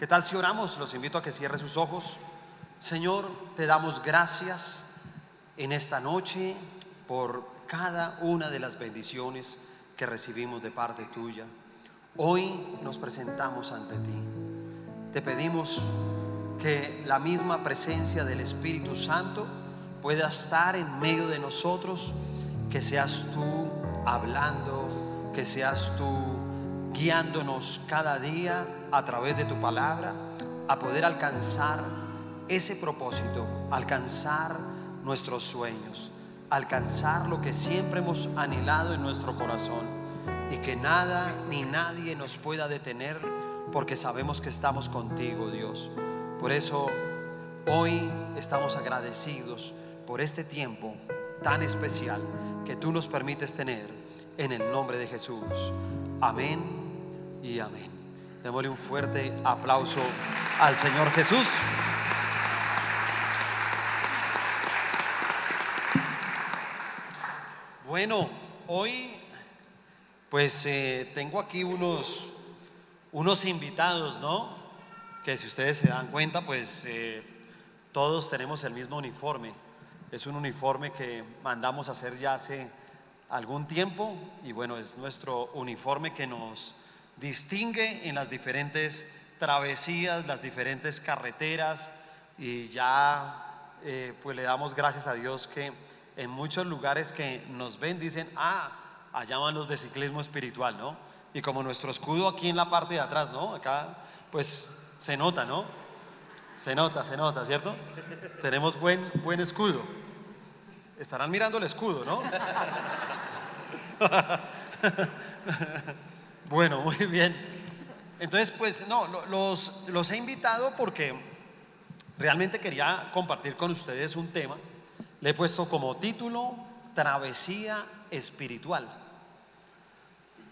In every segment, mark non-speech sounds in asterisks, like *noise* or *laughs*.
¿Qué tal si oramos? Los invito a que cierre sus ojos. Señor, te damos gracias en esta noche por cada una de las bendiciones que recibimos de parte tuya. Hoy nos presentamos ante ti. Te pedimos que la misma presencia del Espíritu Santo pueda estar en medio de nosotros, que seas tú hablando, que seas tú guiándonos cada día a través de tu palabra a poder alcanzar ese propósito, alcanzar nuestros sueños, alcanzar lo que siempre hemos anhelado en nuestro corazón y que nada ni nadie nos pueda detener porque sabemos que estamos contigo, Dios. Por eso hoy estamos agradecidos por este tiempo tan especial que tú nos permites tener en el nombre de Jesús. Amén y amén. Démosle un fuerte aplauso al Señor Jesús. Bueno, hoy pues eh, tengo aquí unos, unos invitados, ¿no? Que si ustedes se dan cuenta, pues eh, todos tenemos el mismo uniforme. Es un uniforme que mandamos a hacer ya hace algún tiempo y bueno, es nuestro uniforme que nos distingue en las diferentes travesías, las diferentes carreteras y ya eh, pues le damos gracias a Dios que en muchos lugares que nos ven dicen, ah, allá van los de ciclismo espiritual, ¿no? Y como nuestro escudo aquí en la parte de atrás, ¿no? Acá, pues se nota, ¿no? Se nota, se nota, ¿cierto? Tenemos buen, buen escudo. Estarán mirando el escudo, ¿no? *laughs* bueno, *laughs* muy bien. Entonces, pues no, los, los he invitado porque realmente quería compartir con ustedes un tema le he puesto como título Travesía Espiritual.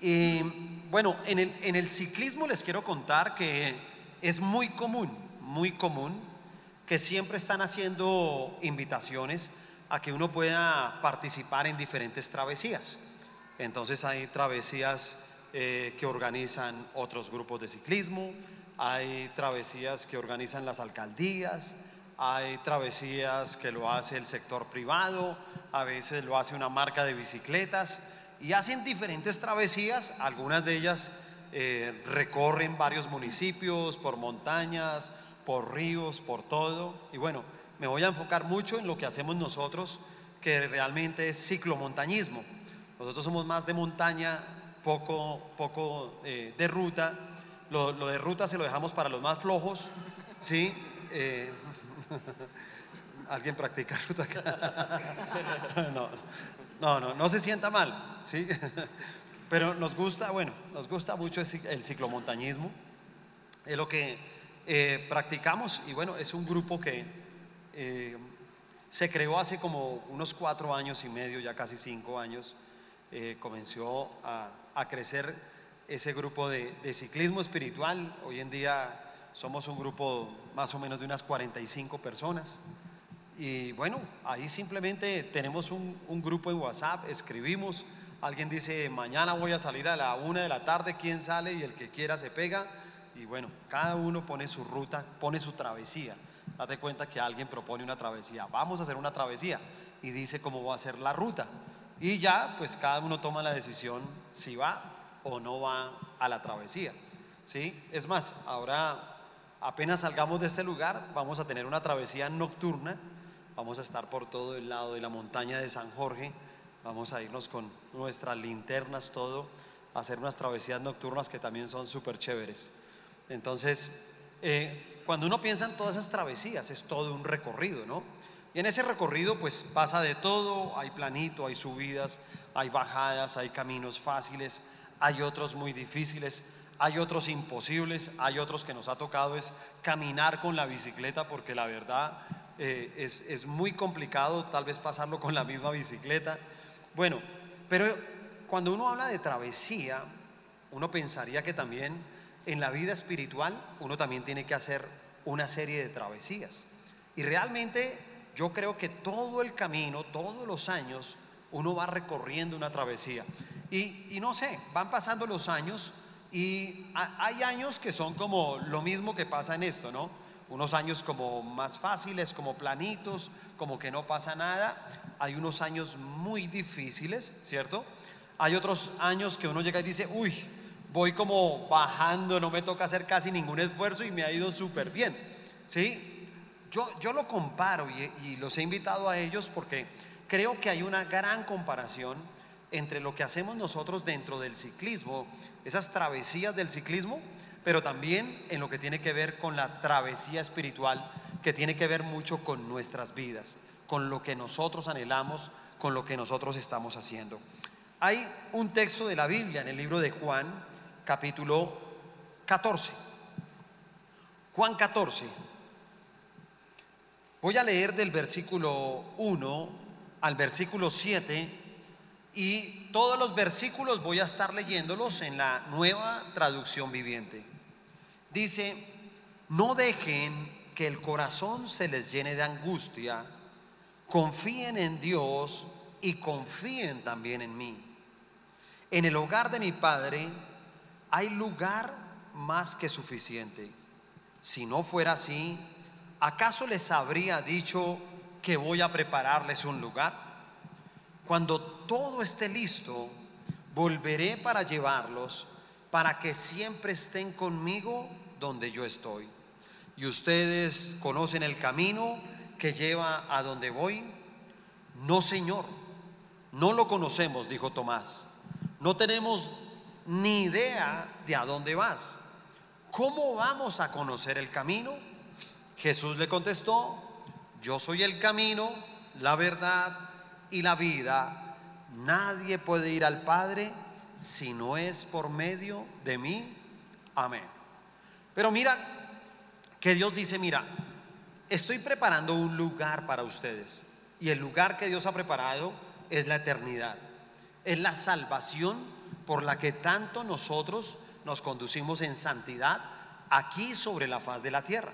Y bueno, en el, en el ciclismo les quiero contar que es muy común, muy común, que siempre están haciendo invitaciones a que uno pueda participar en diferentes travesías. Entonces hay travesías eh, que organizan otros grupos de ciclismo, hay travesías que organizan las alcaldías, hay travesías que lo hace el sector privado, a veces lo hace una marca de bicicletas y hacen diferentes travesías, algunas de ellas eh, recorren varios municipios, por montañas, por ríos, por todo. Y bueno, me voy a enfocar mucho en lo que hacemos nosotros, que realmente es ciclomontañismo. Nosotros somos más de montaña, poco, poco eh, de ruta. Lo, de ruta se lo dejamos para los más flojos, ¿sí? Eh, *laughs* ¿Alguien practica ruta *laughs* No, no, no, no se sienta mal, ¿sí? *laughs* Pero nos gusta, bueno, nos gusta mucho el ciclomontañismo. Es lo que eh, practicamos y bueno, es un grupo que se creó hace como unos cuatro años y medio, ya casi cinco años. Comenzó a, crecer ese grupo de, de ciclismo espiritual. Hoy en día somos un grupo más o menos de unas 45 personas. Y bueno, ahí simplemente tenemos un, grupo en WhatsApp, escribimos, alguien dice, mañana voy a salir a la una de la tarde, ¿quién sale? Y el que quiera se pega. Y bueno, cada uno pone su ruta, pone su travesía. Date cuenta que alguien propone una travesía, vamos a hacer una travesía y dice cómo va a ser la ruta. Y ya, pues cada uno toma la decisión si va o no va a la travesía. ¿Sí? Es más, ahora apenas salgamos de este lugar, vamos a tener una travesía nocturna, vamos a estar por todo el lado de la montaña de San Jorge, vamos a irnos con nuestras linternas, todo, a hacer unas travesías nocturnas que también son súper chéveres. Entonces, eh, cuando uno piensa en todas esas travesías, es todo un recorrido, ¿no? En ese recorrido pues pasa de todo, hay planito, hay subidas, hay bajadas, hay caminos fáciles, hay otros muy difíciles, hay otros imposibles, hay otros que nos ha tocado es caminar con la bicicleta porque la verdad eh, es, muy complicado tal vez pasarlo con la misma bicicleta. Bueno, pero cuando uno habla de travesía, uno pensaría que también en la vida espiritual uno también tiene que hacer una serie de travesías. Y realmente yo creo que todo el camino, todos los años, uno va recorriendo una travesía. Y, no sé, van pasando los años Y hay años que son como lo mismo que pasa en esto, ¿no? Unos años como más fáciles, como planitos, como que no pasa nada. Hay unos años muy difíciles, ¿cierto? Hay otros años que uno llega y dice, uy, voy como bajando, no me toca hacer casi ningún esfuerzo y me ha ido súper bien, ¿sí? Yo, yo lo comparo y, y los he invitado a ellos porque creo que hay una gran comparación entre lo que hacemos nosotros dentro del ciclismo, esas travesías del ciclismo, pero también en lo que tiene que ver con la travesía espiritual, que tiene que ver mucho con nuestras vidas, con lo que nosotros anhelamos, con lo que nosotros estamos haciendo. Hay un texto de la Biblia en el libro de Juan, capítulo 14. Juan 14. Voy a leer del versículo 1 al versículo 7 y todos los versículos voy a estar leyéndolos en la nueva traducción viviente. Dice, no dejen que el corazón se les llene de angustia, confíen en Dios y confíen también en mí. En el hogar de mi Padre hay lugar más que suficiente. Si no fuera así, ¿acaso les habría dicho que voy a prepararles un lugar? Cuando todo esté listo, volveré para llevarlos, para que siempre estén conmigo donde yo estoy. Y ustedes conocen el camino que lleva a donde voy. No, Señor, no lo conocemos, dijo Tomás. No tenemos ni idea de a dónde vas. ¿Cómo vamos a conocer el camino? Jesús le contestó, yo soy el camino, la verdad y la vida, nadie puede ir al Padre si no es por medio de mí. Amén. Pero mira que Dios dice, mira, estoy preparando un lugar para ustedes. Y el lugar que Dios ha preparado es la eternidad. Es la salvación por la que tanto nosotros nos conducimos en santidad aquí sobre la faz de la tierra.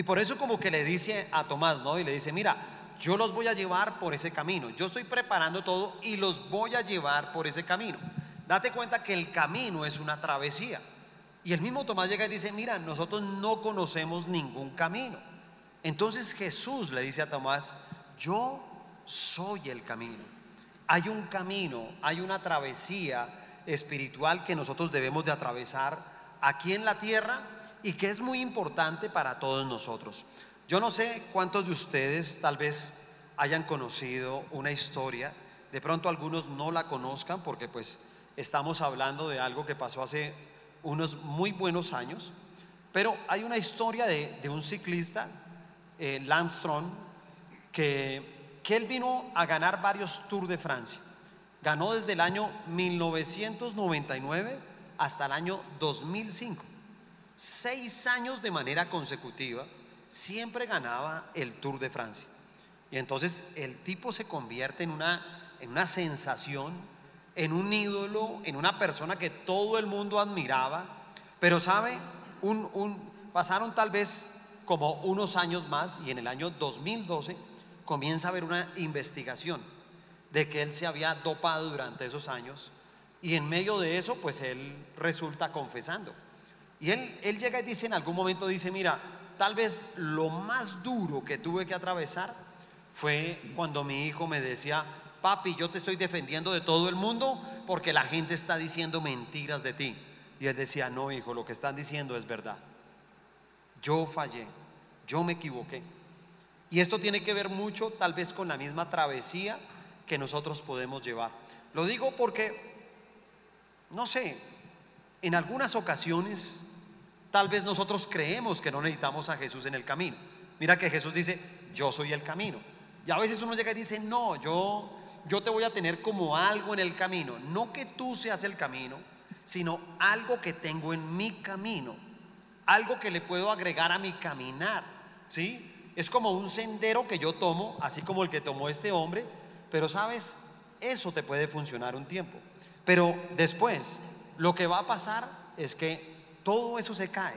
Y por eso como que le dice a Tomás, ¿no? Y le dice, mira, yo los voy a llevar por ese camino. Yo estoy preparando todo y los voy a llevar por ese camino. Date cuenta que el camino es una travesía. Y el mismo Tomás llega y dice, mira, nosotros no conocemos ningún camino. Entonces Jesús le dice a Tomás, yo soy el camino. Hay un camino, hay una travesía espiritual que nosotros debemos de atravesar aquí en la tierra y que es muy importante para todos nosotros. Yo no sé cuántos de ustedes tal vez hayan conocido una historia, de pronto algunos no la conozcan porque pues estamos hablando de algo que pasó hace unos muy buenos años, pero hay una historia de, un ciclista, eh, que, que él vino a ganar varios Tours de Francia. Ganó desde el año 1999 hasta el año 2005. Seis años de manera consecutiva siempre ganaba el Tour de Francia. Y entonces el tipo se convierte en una, en una sensación, en un ídolo, en una persona que todo el mundo admiraba. Pero sabe, un, un, pasaron tal vez como unos años más y en el año 2012 comienza a haber una investigación de que él se había dopado durante esos años y en medio de eso pues él resulta confesando. Y él, él llega y dice en algún momento, dice, mira, tal vez lo más duro que tuve que atravesar fue cuando mi hijo me decía, papi, yo te estoy defendiendo de todo el mundo porque la gente está diciendo mentiras de ti. Y él decía, no, hijo, lo que están diciendo es verdad. Yo fallé, yo me equivoqué. Y esto tiene que ver mucho tal vez con la misma travesía que nosotros podemos llevar. Lo digo porque, no sé, en algunas ocasiones Tal vez nosotros creemos que no necesitamos a Jesús en el camino. Mira que Jesús dice, yo soy el camino. Y a veces uno llega y dice, no, yo, yo te voy a tener como algo en el camino. No que tú seas el camino, sino algo que tengo en mi camino. Algo que le puedo agregar a mi caminar. ¿Sí? Es como un sendero que yo tomo, así como el que tomó este hombre. Pero sabes, eso te puede funcionar un tiempo. Pero después, lo que va a pasar es que todo eso se cae,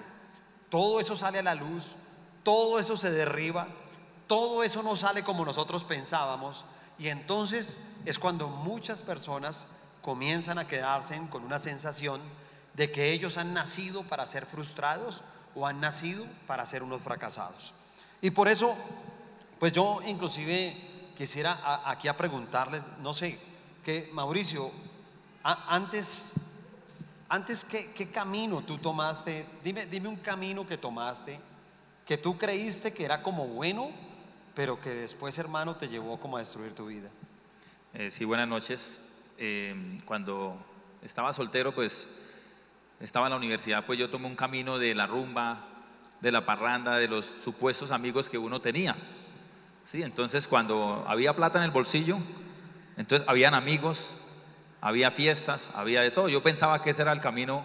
todo eso sale a la luz, todo eso se derriba, todo eso no sale como nosotros pensábamos y entonces es cuando muchas personas comienzan a quedarse con una sensación de que ellos han nacido para ser frustrados o han nacido para ser unos fracasados. Y por eso, pues yo inclusive quisiera aquí a preguntarles, no sé, que Mauricio, antes, antes ¿qué, ¿qué, camino tú tomaste? Dime, dime un camino que tomaste que tú creíste que era como bueno, pero que después, hermano, te llevó como a destruir tu vida. Eh, sí, buenas noches. Eh, cuando estaba soltero, pues estaba en la universidad, pues yo tomé un camino de la rumba, de la parranda, de los supuestos amigos que uno tenía. Sí, entonces cuando había plata en el bolsillo, entonces habían amigos, había fiestas, había de todo. Yo pensaba que ese era el camino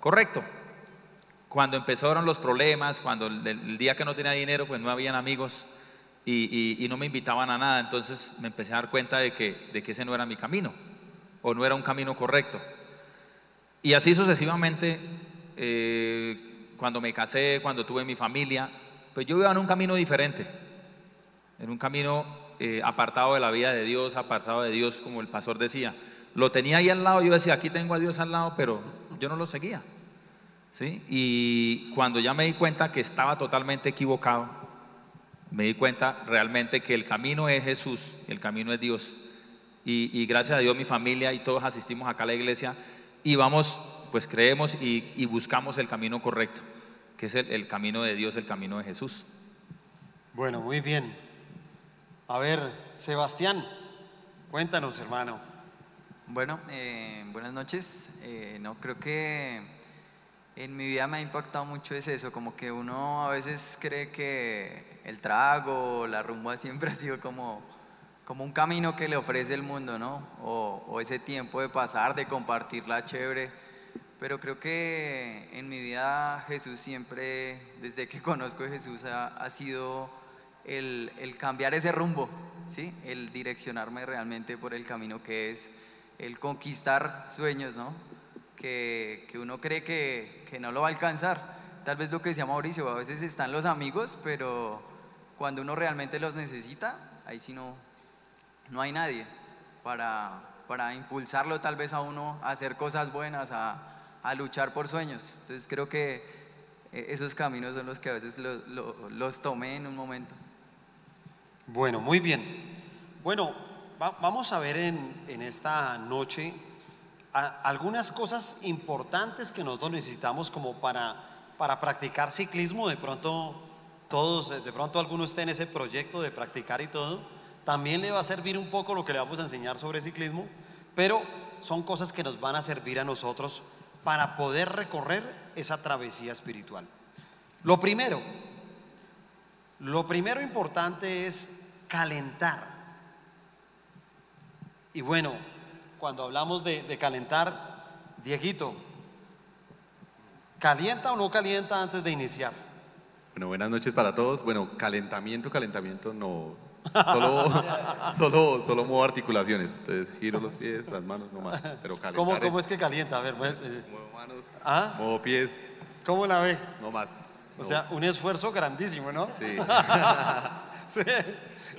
correcto. Cuando empezaron los problemas, cuando el, día que no tenía dinero, pues no habían amigos y, no me invitaban a nada, entonces me empecé a dar cuenta de que, de que ese no era mi camino o no era un camino correcto. Y así sucesivamente, eh, cuando me casé, cuando tuve mi familia, pues yo iba en un camino diferente, en un camino eh, apartado de la vida de Dios, apartado de Dios, como el pastor decía. Lo tenía ahí al lado, yo decía, aquí tengo a Dios al lado, pero yo no lo seguía. ¿sí? Y cuando ya me di cuenta que estaba totalmente equivocado, me di cuenta realmente que el camino es Jesús, el camino es Dios. Y, gracias a Dios mi familia y todos asistimos acá a la iglesia y vamos, pues creemos y, buscamos el camino correcto, que es el, camino de Dios, el camino de Jesús. Bueno, muy bien. A ver, Sebastián, cuéntanos, hermano. Bueno, eh, buenas noches. Eh, no creo que en mi vida me ha impactado mucho es eso, como que uno a veces cree que el trago, la rumba *laughs* siempre ha sido como como un camino que le ofrece el mundo, ¿no? O, ese tiempo de pasar, de compartirla chévere. Pero creo que en mi vida Jesús siempre, desde que *laughs* conozco a Jesús, ha, sido el, cambiar ese rumbo, ¿sí? El direccionarme realmente por el camino que es el conquistar sueños, ¿no? Que, uno cree que, que no lo va a alcanzar. Tal vez lo que decía Mauricio, a veces están los amigos, pero cuando uno realmente los necesita, ahí sí no, no hay nadie para, para impulsarlo tal vez a uno a hacer cosas buenas, a, a luchar por sueños. Entonces creo que eh, esos caminos son los que a veces los tomé en un momento. Bueno, muy bien. Bueno, vamos a ver en, esta noche algunas cosas importantes que nosotros necesitamos como para, para practicar ciclismo. De pronto, todos, de pronto alguno esté en ese proyecto de practicar y todo también le va a servir un poco lo que le vamos a enseñar sobre ciclismo, pero son cosas que nos van a servir a nosotros para poder recorrer esa travesía espiritual. Lo primero, lo primero importante es calentar. Y bueno, cuando hablamos de, de calentar, Dieguito, ¿calienta o no calienta antes de iniciar? Bueno, buenas noches para todos. Bueno, calentamiento, calentamiento no, Solo, *laughs* solo, solo muevo articulaciones. Entonces giro los pies, las manos nomás. Pero ¿Cómo, ¿Cómo es que calienta? A ver, eh. muevo manos, ¿Ah? muevo pies. ¿Cómo la ve? No más. O sea, un esfuerzo grandísimo, ¿no? Sí. *laughs* sí.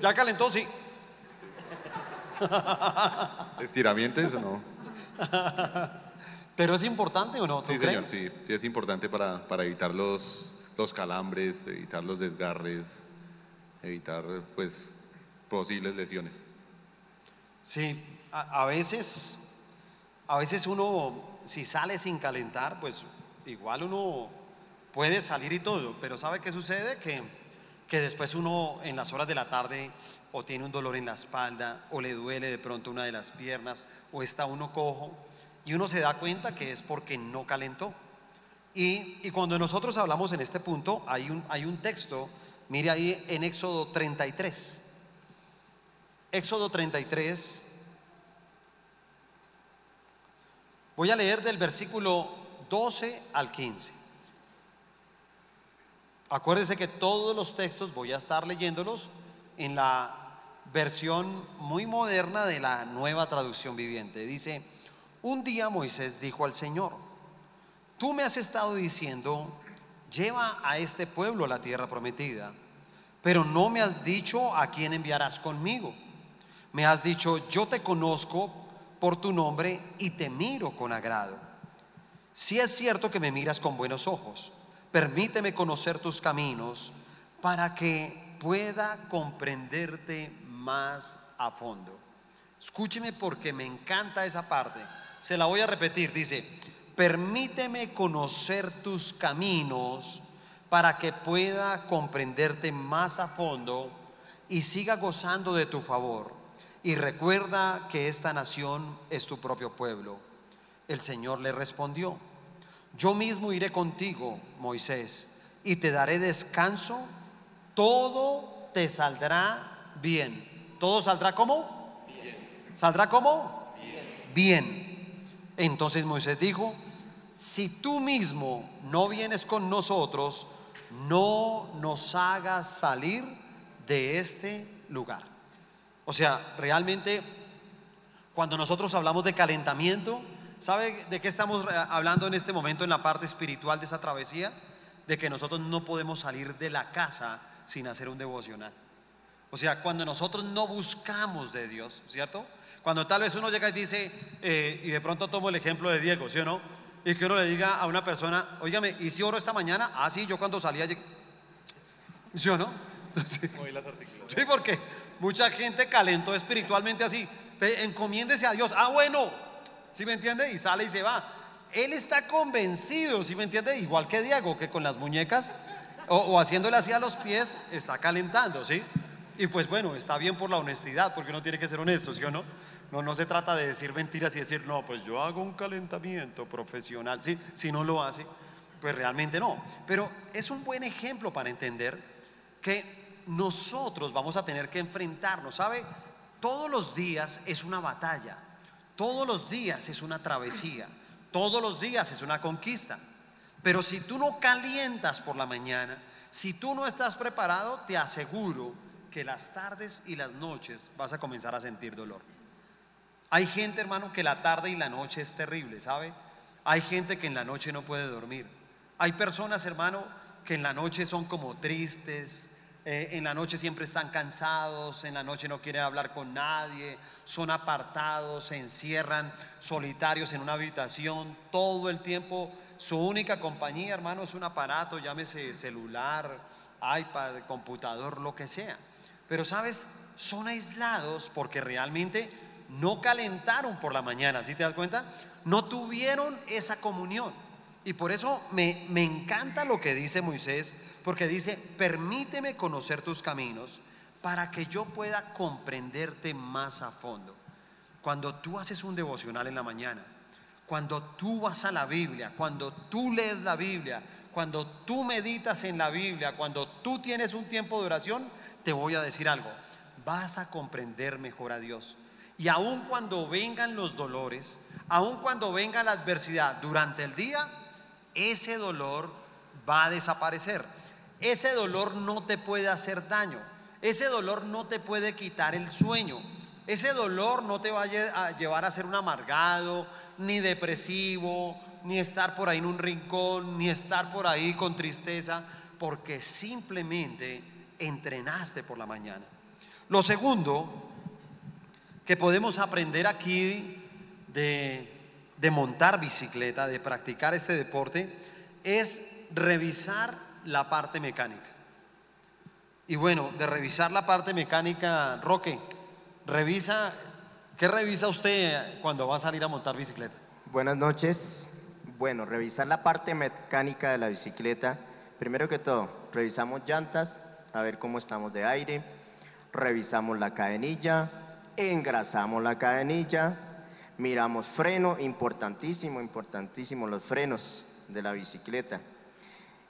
¿Ya calentó? Sí. *laughs* ¿Estiramiento eso no? Pero es importante o no? ¿tú sí, señor, sí, sí, es importante para, para evitar los, los calambres, evitar los desgarres, evitar pues posibles lesiones. Sí, a, veces, a veces uno, si sale sin calentar, pues igual uno puede salir y todo, pero ¿sabe qué sucede? Que, que después uno en las horas de la tarde o tiene un dolor en la espalda o le duele de pronto una de las piernas o está uno cojo y uno se da cuenta que es porque no calentó. Y, y cuando nosotros hablamos en este punto, hay un, hay un texto, mire ahí en Éxodo 33. Éxodo 33. Voy a leer del versículo 12 al 15. Acuérdense que todos los textos voy a estar leyéndolos en la versión muy moderna de la nueva traducción viviente. Dice, un día Moisés dijo al Señor, tú me has estado diciendo, lleva a este pueblo a la tierra prometida, pero no me has dicho a quién enviarás conmigo. Me has dicho, yo te conozco por tu nombre y te miro con agrado. si es cierto que me miras con buenos ojos, permíteme conocer tus caminos para que pueda comprenderte más a fondo. Escúcheme porque me encanta esa parte. Se la voy a repetir. Dice, permíteme conocer tus caminos para que pueda comprenderte más a fondo y siga gozando de tu favor. Y recuerda que esta nación es tu propio pueblo. El Señor le respondió, yo mismo iré contigo, Moisés, y te daré descanso, todo te saldrá bien. ¿Todo saldrá como? Bien. ¿Saldrá como? Bien. Bien. Entonces Moisés dijo, si tú mismo no vienes con nosotros, no nos hagas salir de este lugar. O sea, realmente cuando nosotros hablamos de calentamiento, ¿sabe de qué estamos hablando en este momento en la parte espiritual de esa travesía? De que nosotros no podemos salir de la casa sin hacer un devocional. O sea, cuando nosotros no buscamos de Dios, ¿cierto? Cuando tal vez uno llega y dice, eh, y de pronto tomo el ejemplo de Diego, ¿sí o no? Y que uno le diga a una persona, oígame, ¿y si oro esta mañana? Ah, sí, yo cuando salía, ¿sí o no? *laughs* sí, porque mucha gente calentó espiritualmente así. Encomiéndese a Dios. Ah, bueno, ¿sí me entiende? Y sale y se va. Él está convencido, ¿sí me entiende? Igual que Diego, que con las muñecas o, o haciéndole así a los pies, está calentando, ¿sí? Y pues bueno, está bien por la honestidad, porque uno tiene que ser honesto, ¿sí o no? No, no se trata de decir mentiras y decir, no, pues yo hago un calentamiento profesional. ¿Sí? Si no lo hace, pues realmente no. Pero es un buen ejemplo para entender que nosotros vamos a tener que enfrentarnos, ¿sabe? Todos los días es una batalla, todos los días es una travesía, todos los días es una conquista. Pero si tú no calientas por la mañana, si tú no estás preparado, te aseguro que las tardes y las noches vas a comenzar a sentir dolor. Hay gente, hermano, que la tarde y la noche es terrible, ¿sabe? Hay gente que en la noche no puede dormir. Hay personas, hermano, que en la noche son como tristes, eh, en la noche siempre están cansados, en la noche no quieren hablar con nadie, son apartados, se encierran solitarios en una habitación todo el tiempo. Su única compañía, hermano, es un aparato, llámese celular, iPad, computador, lo que sea. Pero, ¿sabes? Son aislados porque realmente no calentaron por la mañana, ¿sí te das cuenta? No tuvieron esa comunión. Y por eso me, me encanta lo que dice Moisés, porque dice, permíteme conocer tus caminos para que yo pueda comprenderte más a fondo. Cuando tú haces un devocional en la mañana, cuando tú vas a la Biblia, cuando tú lees la Biblia, cuando tú meditas en la Biblia, cuando tú tienes un tiempo de oración, te voy a decir algo, vas a comprender mejor a Dios. Y aun cuando vengan los dolores, aun cuando venga la adversidad durante el día, ese dolor va a desaparecer. Ese dolor no te puede hacer daño. Ese dolor no te puede quitar el sueño. Ese dolor no te va a llevar a ser un amargado, ni depresivo, ni estar por ahí en un rincón, ni estar por ahí con tristeza, porque simplemente entrenaste por la mañana. Lo segundo que podemos aprender aquí de, montar bicicleta, de practicar este deporte, es revisar la parte mecánica. Y bueno, de revisar la parte mecánica, Roque, revisa, ¿qué revisa usted cuando va a salir a montar bicicleta? Buenas noches. Bueno, revisar la parte mecánica de la bicicleta. Primero que todo, revisamos llantas, a ver cómo estamos de aire, revisamos la cadenilla, engrasamos la cadenilla, miramos freno, importantísimo, importantísimo los frenos de la bicicleta.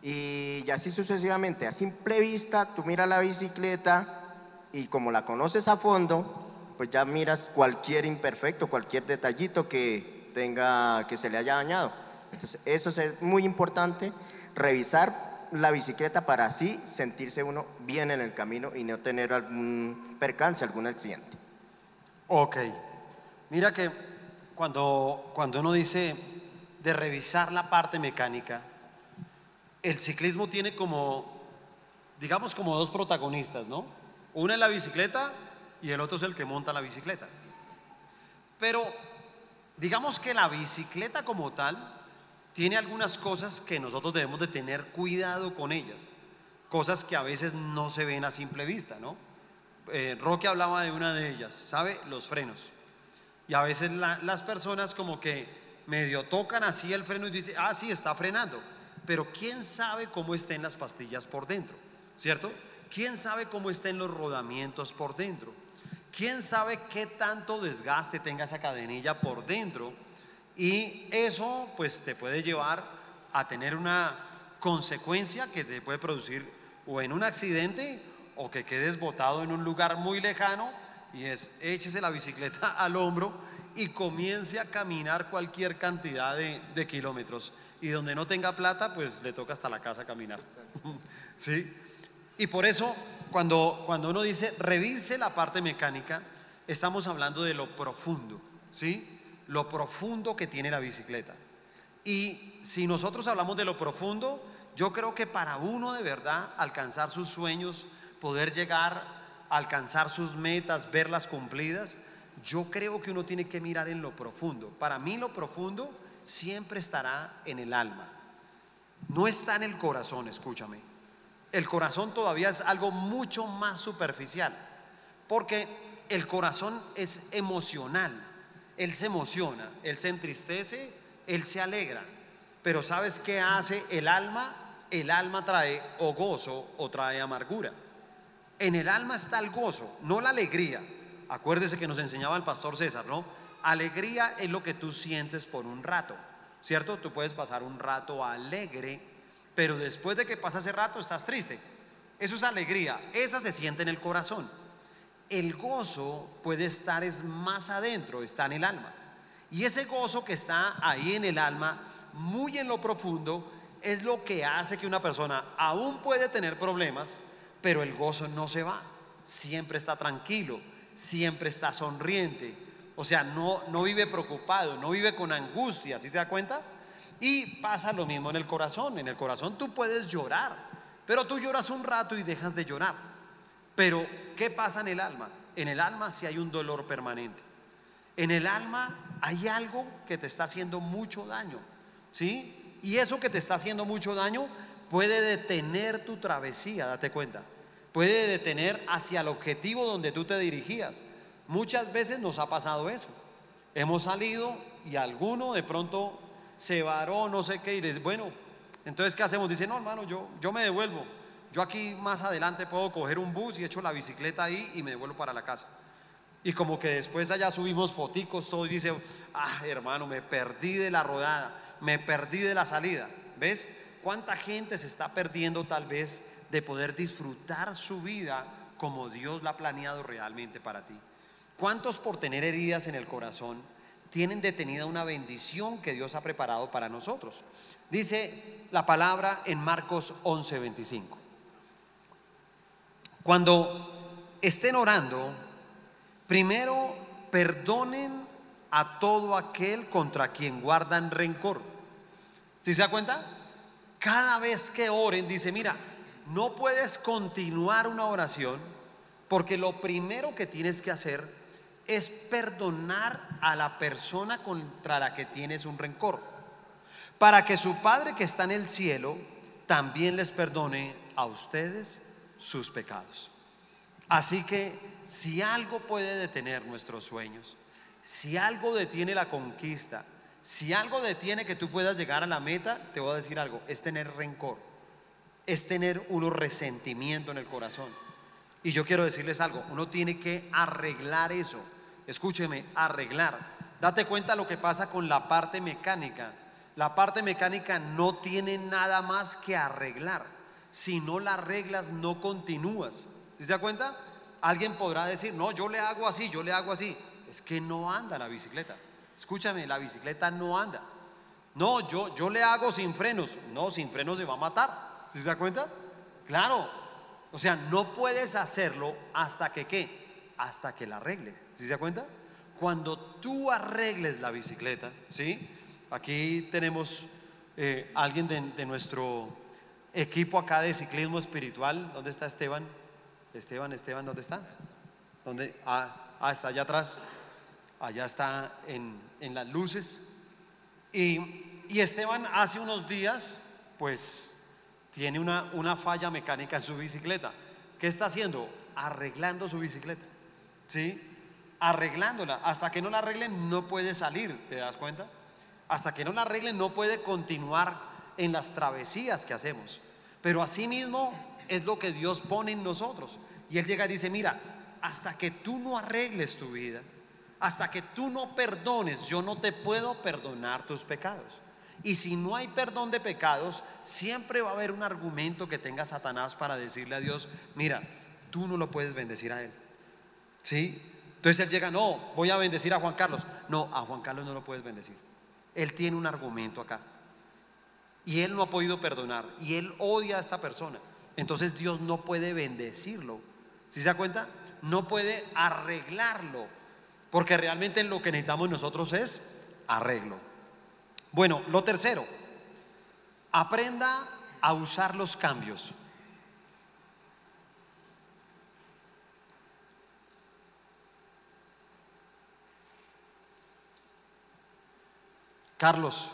Y así sucesivamente, a simple vista, tú miras la bicicleta y como la conoces a fondo, pues ya miras cualquier imperfecto, cualquier detallito que tenga, que se le haya dañado. Entonces, eso es muy importante, revisar la bicicleta para así sentirse uno bien en el camino y no tener algún percance, algún accidente. Ok. Mira que cuando, cuando uno dice de revisar la parte mecánica, el ciclismo tiene como, digamos, como dos protagonistas, ¿no? Una es la bicicleta y el otro es el que monta la bicicleta. Pero digamos que la bicicleta como tal tiene algunas cosas que nosotros debemos de tener cuidado con ellas, cosas que a veces no se ven a simple vista, ¿no? Eh, Roque hablaba de una de ellas, ¿sabe? Los frenos. Y a veces las personas como que medio tocan así el freno y dicen, ah, sí, está frenando. Pero ¿quién sabe cómo estén las pastillas por dentro? ¿Cierto? ¿Quién sabe cómo estén los rodamientos por dentro? ¿Quién sabe qué tanto desgaste tenga esa cadenilla por dentro? Y eso pues te puede llevar a tener una consecuencia que te puede producir o en un accidente o que quedes botado en un lugar muy lejano y es échese la bicicleta *laughs* al hombro y comience a caminar cualquier cantidad de, de, kilómetros. Y donde no tenga plata, pues le toca hasta la casa caminar. *laughs* ¿Sí? Y por eso, cuando, cuando uno dice revise la parte mecánica, estamos hablando de lo profundo. ¿Sí? lo profundo que tiene la bicicleta. Y si nosotros hablamos de lo profundo, yo creo que para uno de verdad alcanzar sus sueños, poder llegar alcanzar sus metas, verlas cumplidas, yo creo que uno tiene que mirar en lo profundo. Para mí lo profundo siempre estará en el alma. No está en el corazón, escúchame. El corazón todavía es algo mucho más superficial, porque el corazón es emocional. Él se emociona, Él se entristece, Él se alegra. Pero ¿sabes qué hace el alma? El alma trae o gozo o trae amargura. En el alma está el gozo, no la alegría. Acuérdese que nos enseñaba el pastor César, ¿no? Alegría es lo que tú sientes por un rato, ¿cierto? Tú puedes pasar un rato alegre, pero después de que pasa ese rato estás triste. Eso es alegría, esa se siente en el corazón el gozo puede estar es más adentro, está en el alma. Y ese gozo que está ahí en el alma, muy en lo profundo, es lo que hace que una persona aún puede tener problemas, pero el gozo no se va. Siempre está tranquilo, siempre está sonriente. O sea, no, no vive preocupado, no vive con angustia, ¿sí se da cuenta? Y pasa lo mismo en el corazón. En el corazón tú puedes llorar, pero tú lloras un rato y dejas de llorar. Pero ¿Qué pasa en el alma? En el alma si hay un dolor permanente. En el alma hay algo que te está haciendo mucho daño. ¿Sí? Y eso que te está haciendo mucho daño puede detener tu travesía, date cuenta. Puede detener hacia el objetivo donde tú te dirigías. Muchas veces nos ha pasado eso. Hemos salido y alguno de pronto se varó, no sé qué, y dice, bueno, entonces ¿qué hacemos? Dice, no, hermano, yo, yo me devuelvo. Yo aquí más adelante puedo coger un bus y echo la bicicleta ahí y me devuelvo para la casa. Y como que después allá subimos foticos, todo y dice, ah, hermano, me perdí de la rodada, me perdí de la salida. ¿Ves? ¿Cuánta gente se está perdiendo tal vez de poder disfrutar su vida como Dios la ha planeado realmente para ti? ¿Cuántos por tener heridas en el corazón tienen detenida una bendición que Dios ha preparado para nosotros? Dice la palabra en Marcos 11:25. Cuando estén orando, primero perdonen a todo aquel contra quien guardan rencor. ¿Sí se da cuenta? Cada vez que oren, dice, mira, no puedes continuar una oración porque lo primero que tienes que hacer es perdonar a la persona contra la que tienes un rencor. Para que su Padre que está en el cielo también les perdone a ustedes sus pecados. Así que si algo puede detener nuestros sueños, si algo detiene la conquista, si algo detiene que tú puedas llegar a la meta, te voy a decir algo, es tener rencor, es tener uno resentimiento en el corazón. Y yo quiero decirles algo, uno tiene que arreglar eso. Escúcheme, arreglar. Date cuenta lo que pasa con la parte mecánica. La parte mecánica no tiene nada más que arreglar. Si no la arreglas, no continúas. ¿Se da cuenta? Alguien podrá decir, no, yo le hago así, yo le hago así. Es que no anda la bicicleta. Escúchame, la bicicleta no anda. No, yo, yo le hago sin frenos. No, sin frenos se va a matar. ¿Se da cuenta? Claro. O sea, no puedes hacerlo hasta que qué? Hasta que la arregle. ¿Sí se da cuenta? Cuando tú arregles la bicicleta, ¿sí? Aquí tenemos eh, alguien de nuestro equipo acá de ciclismo espiritual. ¿Dónde está Esteban? Esteban, Esteban, ¿dónde está? ¿Dónde? Ah, ah está allá atrás. Allá está en, las luces. Y y Esteban hace unos días, pues, tiene una, una falla mecánica en su bicicleta. ¿Qué está haciendo? Arreglando su bicicleta. ¿Sí? Arreglándola. Hasta que no la arreglen, no puede salir. ¿Te das cuenta? Hasta que no la arreglen, no puede continuar en las travesías que hacemos. Pero asimismo es lo que Dios pone en nosotros. Y Él llega y dice, mira, hasta que tú no arregles tu vida, hasta que tú no perdones, yo no te puedo perdonar tus pecados. Y si no hay perdón de pecados, siempre va a haber un argumento que tenga Satanás para decirle a Dios, mira, tú no lo puedes bendecir a él. ¿Sí? Entonces él llega, no, voy a bendecir a Juan Carlos. No, a Juan Carlos no lo puedes bendecir. Él tiene un argumento acá. Y él no ha podido perdonar. Y él odia a esta persona. Entonces Dios no puede bendecirlo. ¿Sí se da cuenta? No puede arreglarlo. Porque realmente lo que necesitamos nosotros es arreglo. Bueno, lo tercero, aprenda a usar los cambios. Carlos,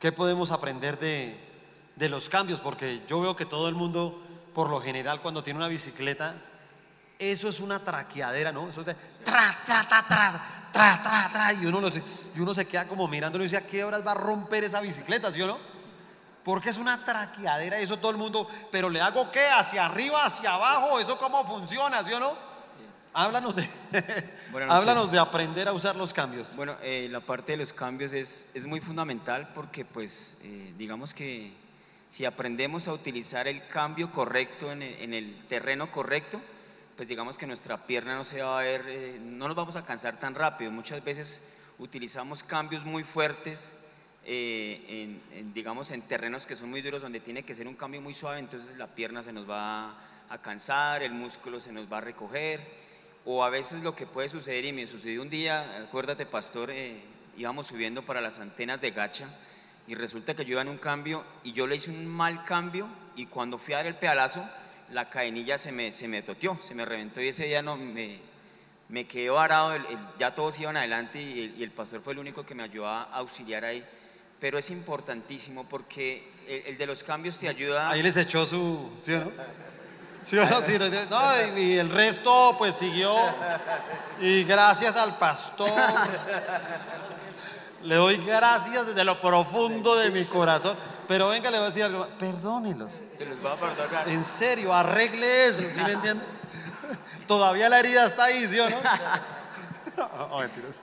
¿qué podemos aprender de, de los cambios? Porque yo veo que todo el mundo, por lo general, cuando tiene una bicicleta, eso es una traqueadera, ¿no? Eso es de tra, tra, tra, tra, tra, tra, tra, y uno, no se, y uno se queda como mirándolo y dice, ¿a qué horas va a romper esa bicicleta, ¿sí o no? Porque es una traqueadera, eso todo el mundo, pero le hago qué, hacia arriba, hacia abajo, eso cómo funciona, ¿sí o no? Háblanos de, *laughs* háblanos de aprender a usar los cambios. Bueno, eh, la parte de los cambios es, es muy fundamental porque pues eh, digamos que si aprendemos a utilizar el cambio correcto en el, en el terreno correcto, pues digamos que nuestra pierna no se va a ver, eh, no nos vamos a cansar tan rápido. Muchas veces utilizamos cambios muy fuertes, en, en, digamos en terrenos que son muy duros, donde tiene que ser un cambio muy suave, entonces la pierna se nos va a cansar, el músculo se nos va a recoger. O a veces lo que puede suceder, y me sucedió un día, acuérdate pastor, eh, íbamos subiendo para las antenas de gacha y resulta que yo iba en un cambio y yo le hice un mal cambio y cuando fui a dar el pedalazo, la cadenilla se me, se me toteó, se me reventó y ese día no, me, me quedé varado, ya todos iban adelante y el, pastor fue el único que me ayudó a auxiliar ahí. Pero es importantísimo porque el, de los cambios te ayuda... Ahí les echó su, ¿sí no? ¿Sí o no? Sí, no, no, y el resto pues siguió. Y gracias al pastor. Le doy gracias desde lo profundo de mi corazón. Pero venga, le voy a decir algo. Perdónelos. Se los va a perdonar. En serio, arregle eso, ¿sí me entiende? Todavía la herida está ahí, ¿sí o no?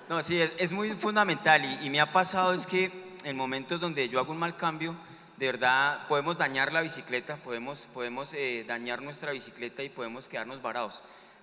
No, sí, es, es muy fundamental y, y me ha pasado es que en momentos donde yo hago un mal cambio, de verdad podemos dañar la bicicleta, podemos, podemos eh, dañar nuestra bicicleta y podemos quedarnos varados.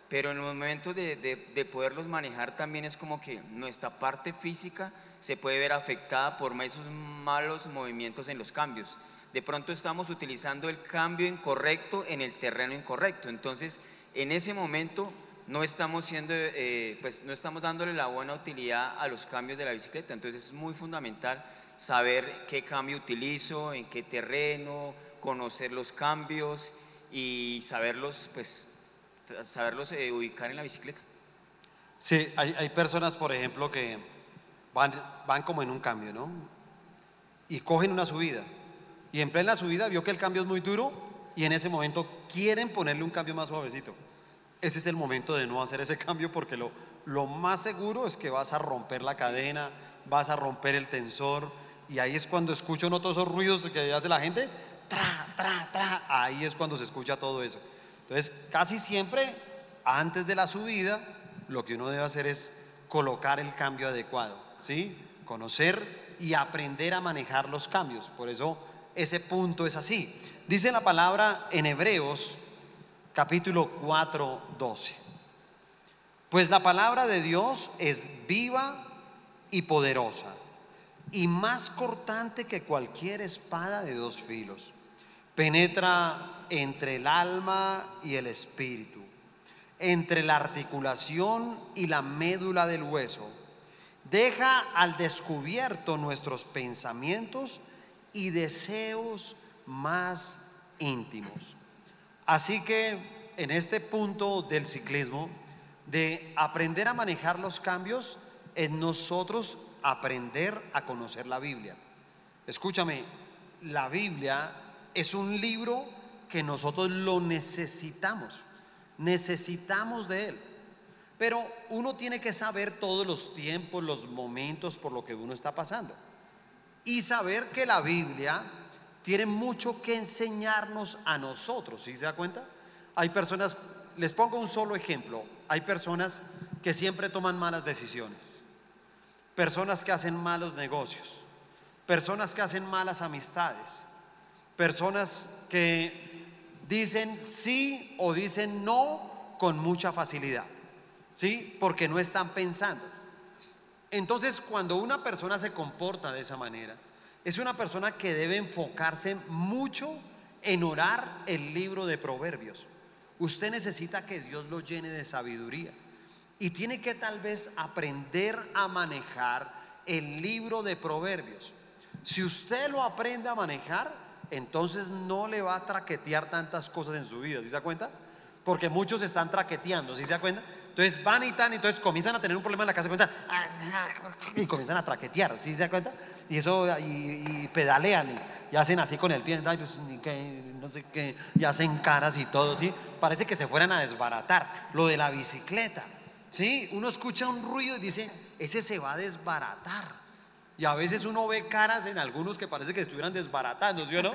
Pero en los momentos de, de- de poderlos manejar también es como que nuestra parte física se puede ver afectada por esos malos movimientos en los cambios. De pronto estamos utilizando el cambio incorrecto en el terreno incorrecto. Entonces, en ese momento no estamos siendo, eh, pues no estamos dándole la buena utilidad a los cambios de la bicicleta. Entonces es muy fundamental saber qué cambio utilizo, en qué terreno, conocer los cambios y saberlos, pues, saberlos eh, ubicar en la bicicleta. Sí, hay, hay personas, por ejemplo, que van, van como en un cambio, ¿no? Y cogen una subida. Y en plena subida vio que el cambio es muy duro y en ese momento quieren ponerle un cambio más suavecito. Ese es el momento de no hacer ese *laughs* cambio porque lo, lo más seguro es que vas a romper la cadena, vas a romper el tensor y ahí es cuando escucho no todos esos ruidos que hace la gente, tra, tra, tra, ahí es cuando se escucha todo eso. Entonces, casi siempre antes de la subida, lo que uno debe hacer es colocar el cambio adecuado, ¿sí? Conocer y aprender a manejar los cambios. Por eso ese punto es así. Dice la palabra en Hebreos capítulo 4, 12. Pues la palabra de Dios es viva y poderosa y más cortante que cualquier espada de dos filos. Penetra entre el alma y el espíritu, entre la articulación y la médula del hueso. Deja al descubierto nuestros pensamientos y deseos más íntimos. Así que en este punto del ciclismo, de aprender a manejar los cambios, es nosotros aprender a conocer la Biblia. Escúchame, la Biblia es un libro que nosotros lo necesitamos. Necesitamos de él. Pero uno tiene que saber todos los tiempos, los momentos por lo que uno está pasando. Y saber que la Biblia tiene mucho que enseñarnos a nosotros. ¿Sí se da cuenta? Hay personas, les pongo un solo ejemplo. Hay personas que siempre toman malas decisiones. Personas que hacen malos negocios. Personas que hacen malas amistades. Personas que dicen sí o dicen no con mucha facilidad. ¿sí? Porque no están pensando. Entonces, cuando una persona se comporta de esa manera, es una persona que debe enfocarse mucho en orar el libro de Proverbios. Usted necesita que Dios lo llene de sabiduría y tiene que tal vez aprender a manejar el libro de Proverbios. Si usted lo aprende a manejar, entonces no le va a traquetear tantas cosas en su vida, ¿sí se da cuenta? Porque muchos están traqueteando, ¿sí se da cuenta? Entonces van y tan, entonces comienzan a tener un problema en la casa y comienzan a traquetear, ¿sí se da cuenta? Y eso, y, pedalean y, hacen así con el pie, pues, no sé qué, y hacen caras y todo, ¿sí? Parece que se fueran a desbaratar. Lo de la bicicleta, ¿sí? Uno escucha un ruido y dice, ese se va a desbaratar. Y a veces uno ve caras en algunos que parece que estuvieran desbaratando, ¿sí o no?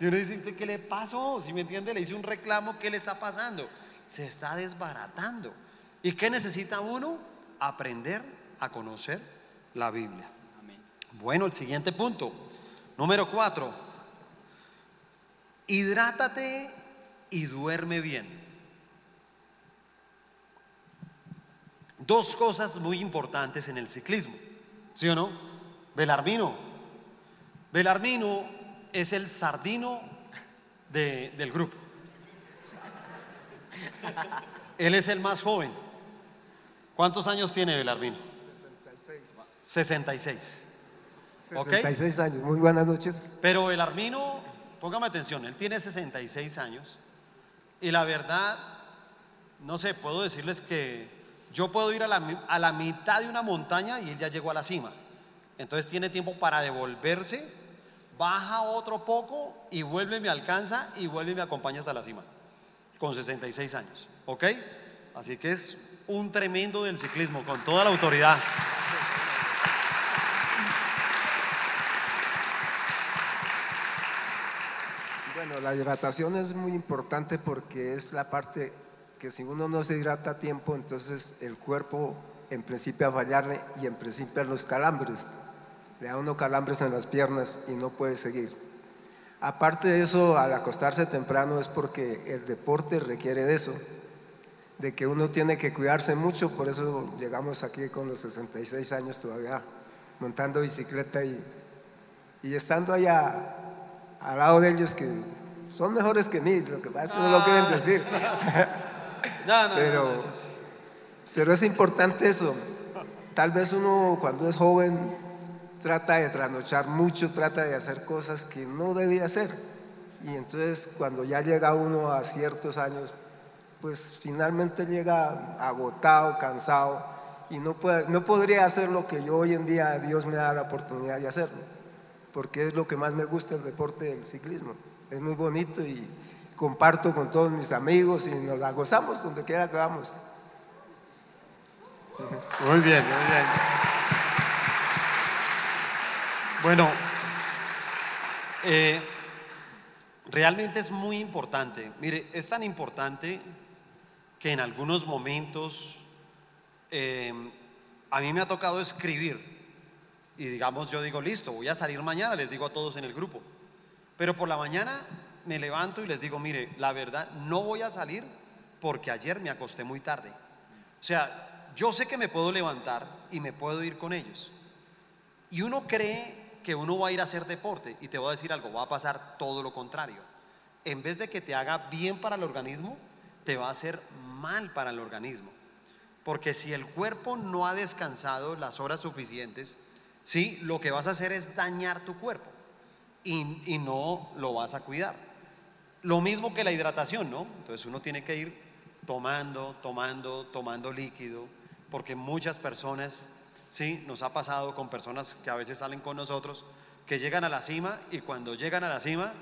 Y uno dice, ¿qué le pasó? Si me entiende, le hice un reclamo, ¿qué le está pasando? Se está desbaratando. ¿Y qué necesita uno? Aprender a conocer la Biblia. Bueno, el siguiente punto. Número cuatro. Hidrátate y duerme bien. Dos cosas muy importantes en el ciclismo. ¿Sí o no? Belarmino. Belarmino es el sardino del grupo. Él es el más joven. ¿Cuántos años tiene Belarmino? 66. 66. 66 años. Muy buenas noches. Pero Belarmino, póngame atención, él tiene 66 años y la verdad, no sé, puedo decirles que yo puedo ir a la, a la mitad de una montaña y él ya llegó a la cima. Entonces tiene tiempo para devolverse, baja otro poco y vuelve, me alcanza y vuelve y me acompaña hasta la cima, con 66 años. ¿Ok? Así que es un tremendo del ciclismo, con toda la autoridad. Bueno, la hidratación es muy importante porque es la parte que si uno no se hidrata a tiempo, entonces el cuerpo en principio a fallarle y en principio a los calambres. Le da uno calambres en las piernas y no puede seguir. Aparte de eso, al acostarse temprano es porque el deporte requiere de eso de que uno tiene que cuidarse mucho, por eso llegamos aquí con los 66 años todavía montando bicicleta y, y estando allá al lado de ellos que son mejores que mí, lo que pasa es que no lo quieren *laughs* ah. decir. pero, pero es importante eso. Tal vez uno cuando es joven trata de trasnochar mucho, trata de hacer cosas que no debía hacer. Y entonces cuando ya llega uno a ciertos años, pues finalmente llega agotado, cansado y no, puede, no podría hacer lo que yo hoy en día Dios me da la oportunidad de hacerlo, porque es lo que más me gusta el deporte del ciclismo. Es muy bonito y comparto con todos mis amigos y nos la gozamos donde quiera que vamos. Muy bien, muy bien. Bueno, eh, realmente es muy importante. Mire, es tan importante que en algunos momentos eh, a mí me ha tocado escribir y digamos yo digo, listo, voy a salir mañana, les digo a todos en el grupo, pero por la mañana me levanto y les digo, mire, la verdad, no voy a salir porque ayer me acosté muy tarde. O sea, yo sé que me puedo levantar y me puedo ir con ellos. Y uno cree que uno va a ir a hacer deporte y te voy a decir algo, va a pasar todo lo contrario. En vez de que te haga bien para el organismo, te va a hacer mal para el organismo. Porque si el cuerpo no ha descansado las horas suficientes, ¿sí? lo que vas a hacer es dañar tu cuerpo y, y no lo vas a cuidar. Lo mismo que la hidratación, ¿no? Entonces uno tiene que ir tomando, tomando, tomando líquido, porque muchas personas, ¿sí? Nos ha pasado con personas que a veces salen con nosotros que llegan a la cima y cuando llegan a la cima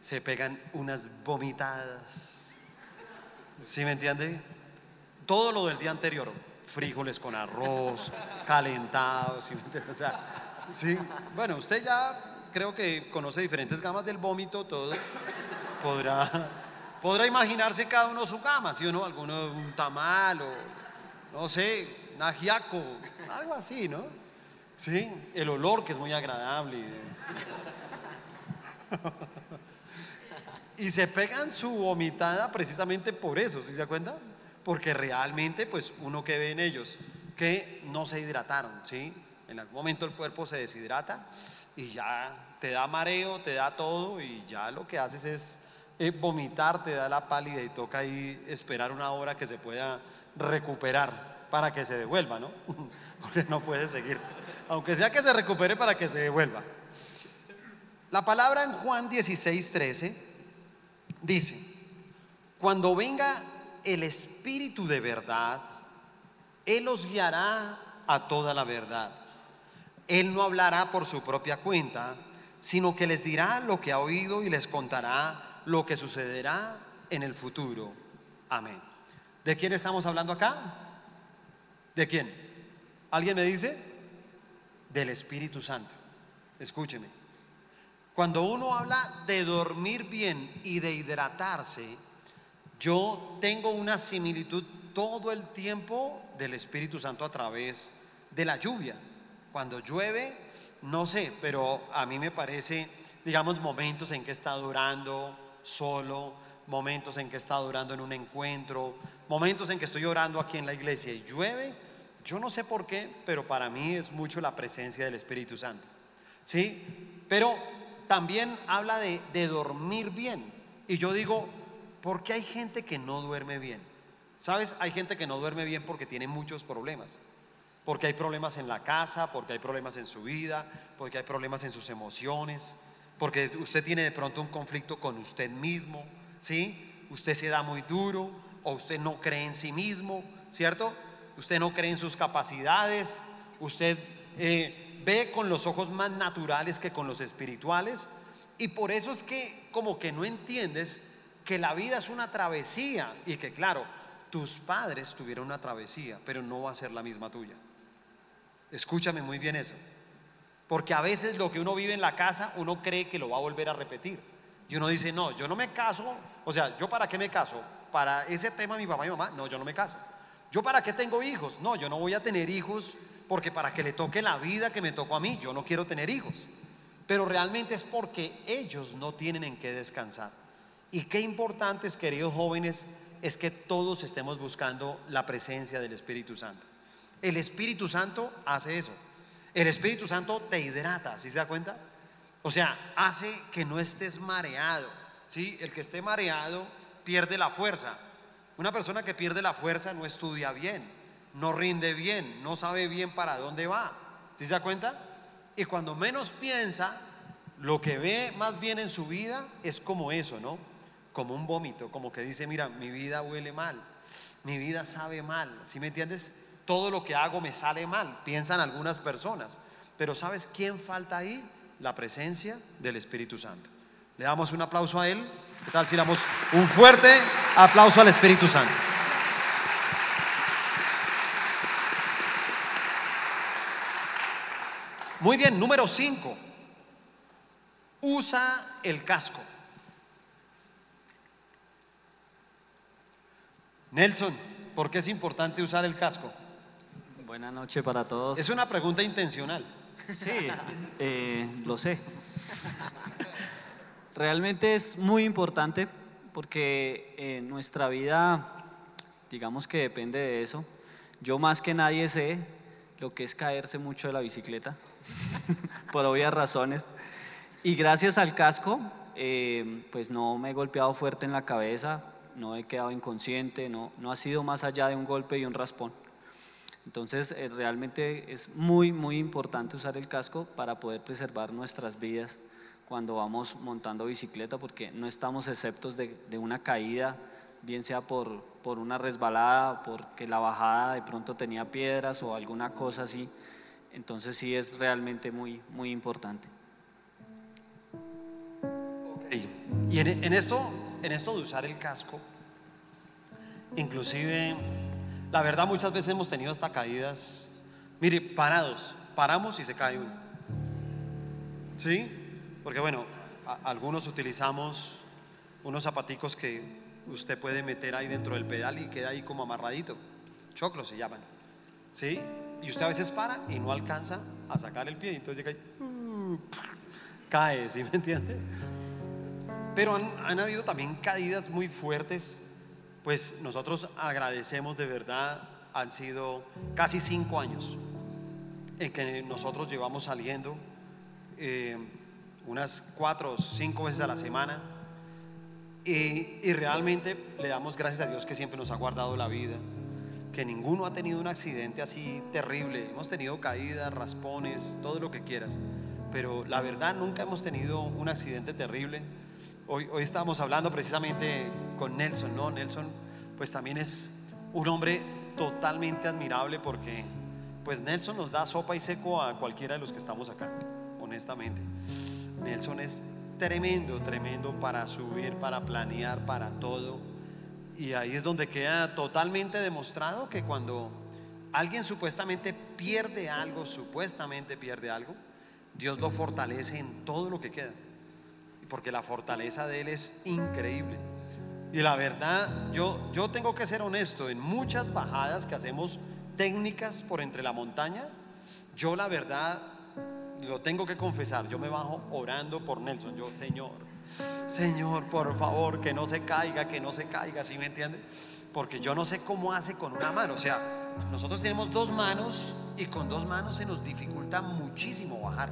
se pegan unas vomitadas. ¿Sí me entiende? Todo lo del día anterior, frijoles con arroz, calentados, ¿sí me entiende? O sea, sí, bueno, usted ya creo que conoce diferentes gamas del vómito, todo podrá, *laughs* podrá imaginarse cada uno su gama, ¿sí o no? Alguno un tamal o, no sé, un ajiaco, algo así, ¿no? Sí, el olor que es muy agradable. Y se pegan su vomitada precisamente por eso, ¿sí se da cuenta? Porque realmente, pues uno que ve en ellos, que no se hidrataron, ¿sí? En algún momento el cuerpo se deshidrata y ya te da mareo, te da todo y ya lo que haces es eh, vomitar, te da la pálida y toca ahí esperar una hora que se pueda recuperar para que se devuelva, ¿no? *laughs* Porque no puede seguir. Aunque sea que se recupere para que se devuelva. La palabra en Juan 16, 13 dice, cuando venga el Espíritu de verdad, Él os guiará a toda la verdad. Él no hablará por su propia cuenta, sino que les dirá lo que ha oído y les contará lo que sucederá en el futuro. Amén. ¿De quién estamos hablando acá? ¿De quién? ¿Alguien me dice? Del Espíritu Santo. Escúcheme. Cuando uno habla de dormir bien y de hidratarse, yo tengo una similitud todo el tiempo del Espíritu Santo a través de la lluvia. Cuando llueve, no sé, pero a mí me parece, digamos, momentos en que está orando solo, momentos en que está orando en un encuentro, momentos en que estoy orando aquí en la iglesia y llueve. Yo no sé por qué, pero para mí es mucho la presencia del Espíritu Santo. ¿Sí? Pero también habla de, de dormir bien. Y yo digo, ¿por qué hay gente que no duerme bien? ¿Sabes? Hay gente que no duerme bien porque tiene muchos problemas. Porque hay problemas en la casa, porque hay problemas en su vida, porque hay problemas en sus emociones, porque usted tiene de pronto un conflicto con usted mismo, ¿sí? Usted se da muy duro o usted no cree en sí mismo, ¿cierto? Usted no cree en sus capacidades, usted eh, ve con los ojos más naturales que con los espirituales y por eso es que como que no entiendes que la vida es una travesía y que claro, tus padres tuvieron una travesía, pero no va a ser la misma tuya. Escúchame muy bien eso. Porque a veces lo que uno vive en la casa, uno cree que lo va a volver a repetir. Y uno dice, no, yo no me caso. O sea, ¿yo para qué me caso? ¿Para ese tema mi papá y mamá? No, yo no me caso. ¿Yo para qué tengo hijos? No, yo no voy a tener hijos porque para que le toque la vida que me tocó a mí, yo no quiero tener hijos. Pero realmente es porque ellos no tienen en qué descansar. Y qué importante queridos jóvenes, es que todos estemos buscando la presencia del Espíritu Santo. El Espíritu Santo hace eso. El Espíritu Santo te hidrata, ¿sí se da cuenta? O sea, hace que no estés mareado, ¿sí? El que esté mareado pierde la fuerza. Una persona que pierde la fuerza no estudia bien, no rinde bien, no sabe bien para dónde va. ¿Sí se da cuenta? Y cuando menos piensa, lo que ve más bien en su vida es como eso, ¿no? Como un vómito, como que dice, mira, mi vida huele mal, mi vida sabe mal, ¿sí me entiendes? Todo lo que hago me sale mal, piensan algunas personas. Pero ¿sabes quién falta ahí? La presencia del Espíritu Santo. Le damos un aplauso a Él. ¿Qué tal si damos un fuerte aplauso al Espíritu Santo? Muy bien, número 5. Usa el casco. Nelson, ¿por qué es importante usar el casco? Buenas noches para todos. Es una pregunta intencional. Sí, eh, lo sé. Realmente es muy importante porque en nuestra vida, digamos que depende de eso. Yo más que nadie sé lo que es caerse mucho de la bicicleta, *laughs* por obvias razones. Y gracias al casco, eh, pues no me he golpeado fuerte en la cabeza, no he quedado inconsciente, no, no ha sido más allá de un golpe y un raspón. Entonces, eh, realmente es muy, muy importante usar el casco para poder preservar nuestras vidas cuando vamos montando bicicleta, porque no estamos exceptos de, una caída, bien sea por, por una resbalada, porque la bajada de pronto tenía piedras o alguna cosa así. Entonces, sí es realmente muy, muy importante. Y en, en esto, en esto de usar el casco, inclusive, la verdad muchas veces hemos tenido hasta caídas, mire, parados, paramos y se cae uno. ¿Sí? Porque bueno, algunos utilizamos unos zapaticos que usted puede meter ahí dentro del pedal y queda ahí como amarradito. Choclos se llaman. ¿Sí? Y usted a veces para y no alcanza a sacar el pie, entonces llega uh, cae, ¿sí me entiende? Pero han habido también caídas muy fuertes, pues nosotros agradecemos de verdad, han sido casi cinco años en que nosotros llevamos saliendo eh, unas cuatro o cinco veces a la semana y, y realmente le damos gracias a Dios que siempre nos ha guardado la vida, que ninguno ha tenido un accidente así terrible, hemos tenido caídas, raspones, todo lo que quieras, pero la verdad nunca hemos tenido un accidente terrible. Hoy, hoy estábamos hablando precisamente con Nelson, ¿no? Nelson pues también es un hombre totalmente admirable porque pues Nelson nos da sopa y seco a cualquiera de los que estamos acá, honestamente. Nelson es tremendo, tremendo para subir, para planear, para todo. Y ahí es donde queda totalmente demostrado que cuando alguien supuestamente pierde algo, supuestamente pierde algo, Dios lo fortalece en todo lo que queda. Porque la fortaleza de Él es increíble. Y la verdad, yo, yo tengo que ser honesto, en muchas bajadas que hacemos técnicas por entre la montaña, yo la verdad lo tengo que confesar, yo me bajo orando por Nelson, yo, Señor, Señor, por favor, que no se caiga, que no se caiga, ¿sí me entiende? Porque yo no sé cómo hace con una mano, o sea, nosotros tenemos dos manos y con dos manos se nos dificulta muchísimo bajar,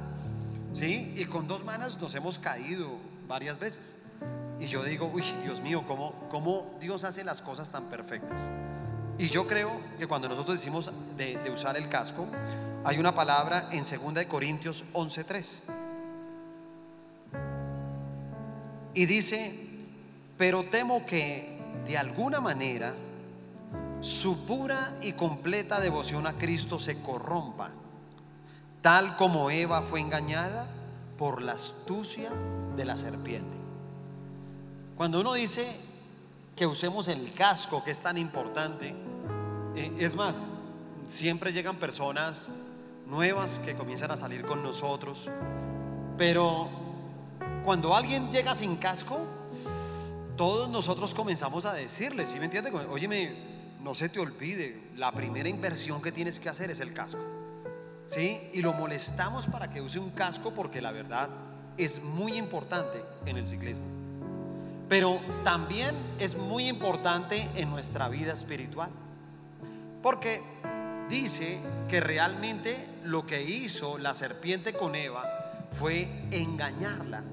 ¿sí? Y con dos manos nos hemos caído varias veces. Y yo digo, uy, Dios mío, ¿cómo, cómo Dios hace las cosas tan perfectas? Y yo creo que cuando nosotros decimos de, de usar el casco, hay una palabra en 2 de Corintios 11:3. Y dice, pero temo que de alguna manera su pura y completa devoción a Cristo se corrompa, tal como Eva fue engañada por la astucia de la serpiente. Cuando uno dice que usemos el casco, que es tan importante, eh, es más, siempre llegan personas nuevas que comienzan a salir con nosotros, pero cuando alguien llega sin casco, todos nosotros comenzamos a decirle, ¿sí me entiende? Óyeme, no se te olvide, la primera inversión que tienes que hacer es el casco. ¿Sí? Y lo molestamos para que use un casco porque la verdad es muy importante en el ciclismo. Pero también es muy importante en nuestra vida espiritual. Porque dice que realmente lo que hizo la serpiente con Eva fue engañarla.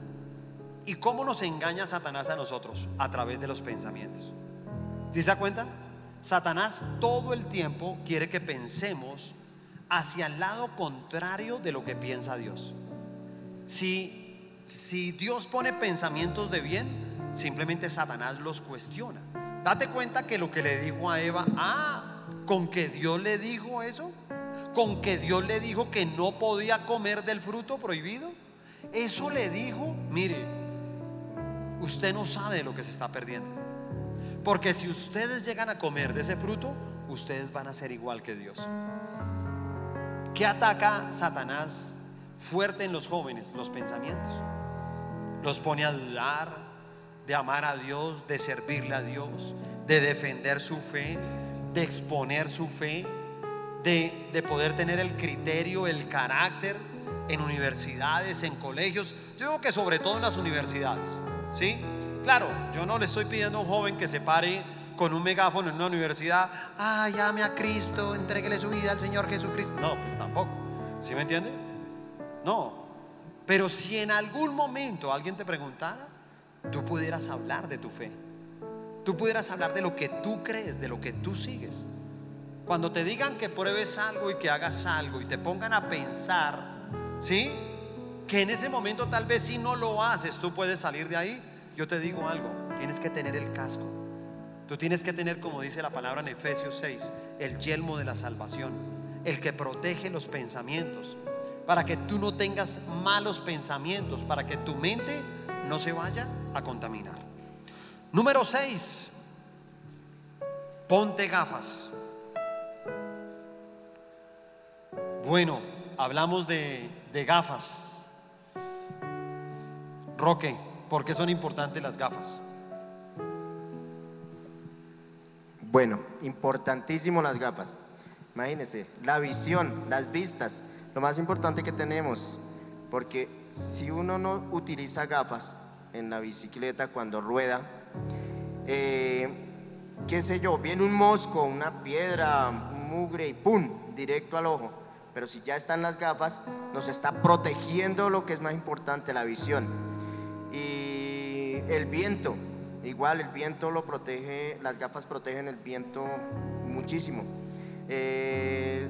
¿Y cómo nos engaña Satanás a nosotros? A través de los pensamientos. ¿Sí se da cuenta? Satanás todo el tiempo quiere que pensemos hacia el lado contrario de lo que piensa Dios. Si, si Dios pone pensamientos de bien, simplemente Satanás los cuestiona. Date cuenta que lo que le dijo a Eva, ah, con que Dios le dijo eso, con que Dios le dijo que no podía comer del fruto prohibido, eso le dijo, mire, usted no sabe lo que se está perdiendo. Porque si ustedes llegan a comer de ese fruto, ustedes van a ser igual que Dios. ¿Qué ataca Satanás fuerte en los jóvenes? Los pensamientos. Los pone a dudar de amar a Dios, de servirle a Dios, de defender su fe, de exponer su fe, de, de poder tener el criterio, el carácter en universidades, en colegios. Yo digo que sobre todo en las universidades. ¿Sí? Claro, yo no le estoy pidiendo a un joven que se pare con un megáfono en una universidad, ah, llame a Cristo, entréguele su vida al Señor Jesucristo. No, pues tampoco. ¿Sí me entiende? No. Pero si en algún momento alguien te preguntara, tú pudieras hablar de tu fe. Tú pudieras hablar de lo que tú crees, de lo que tú sigues. Cuando te digan que pruebes algo y que hagas algo y te pongan a pensar, ¿sí? Que en ese momento tal vez si no lo haces, tú puedes salir de ahí. Yo te digo algo, tienes que tener el casco. Tú tienes que tener, como dice la palabra en Efesios 6, el yelmo de la salvación, el que protege los pensamientos, para que tú no tengas malos pensamientos, para que tu mente no se vaya a contaminar. Número 6. Ponte gafas. Bueno, hablamos de, de gafas. Roque, ¿por qué son importantes las gafas? Bueno, importantísimo las gafas. Imagínense, la visión, las vistas, lo más importante que tenemos, porque si uno no utiliza gafas en la bicicleta cuando rueda, eh, qué sé yo, viene un mosco, una piedra, mugre y ¡pum! directo al ojo. Pero si ya están las gafas, nos está protegiendo lo que es más importante, la visión. Y el viento, igual el viento lo protege, las gafas protegen el viento muchísimo. Eh,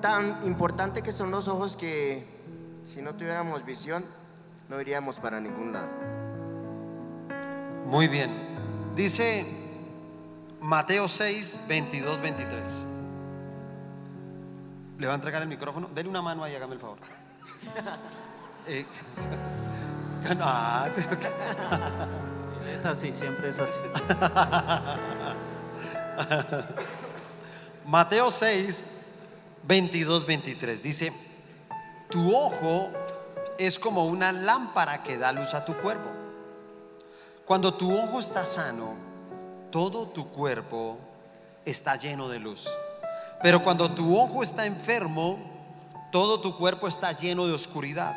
tan importante que son los ojos que si no tuviéramos visión, no iríamos para ningún lado. Muy bien. Dice Mateo 6, 22, 23. Le va a entregar el micrófono. Dele una mano ahí, hágame el favor. *laughs* Eh, *laughs* no, pero que- Es así, siempre es así. *laughs* Mateo 6, 22, 23 dice, tu ojo es como una lámpara que da luz a tu cuerpo. Cuando tu ojo está sano, todo tu cuerpo está lleno de luz. Pero cuando tu ojo está enfermo, todo tu cuerpo está lleno de oscuridad.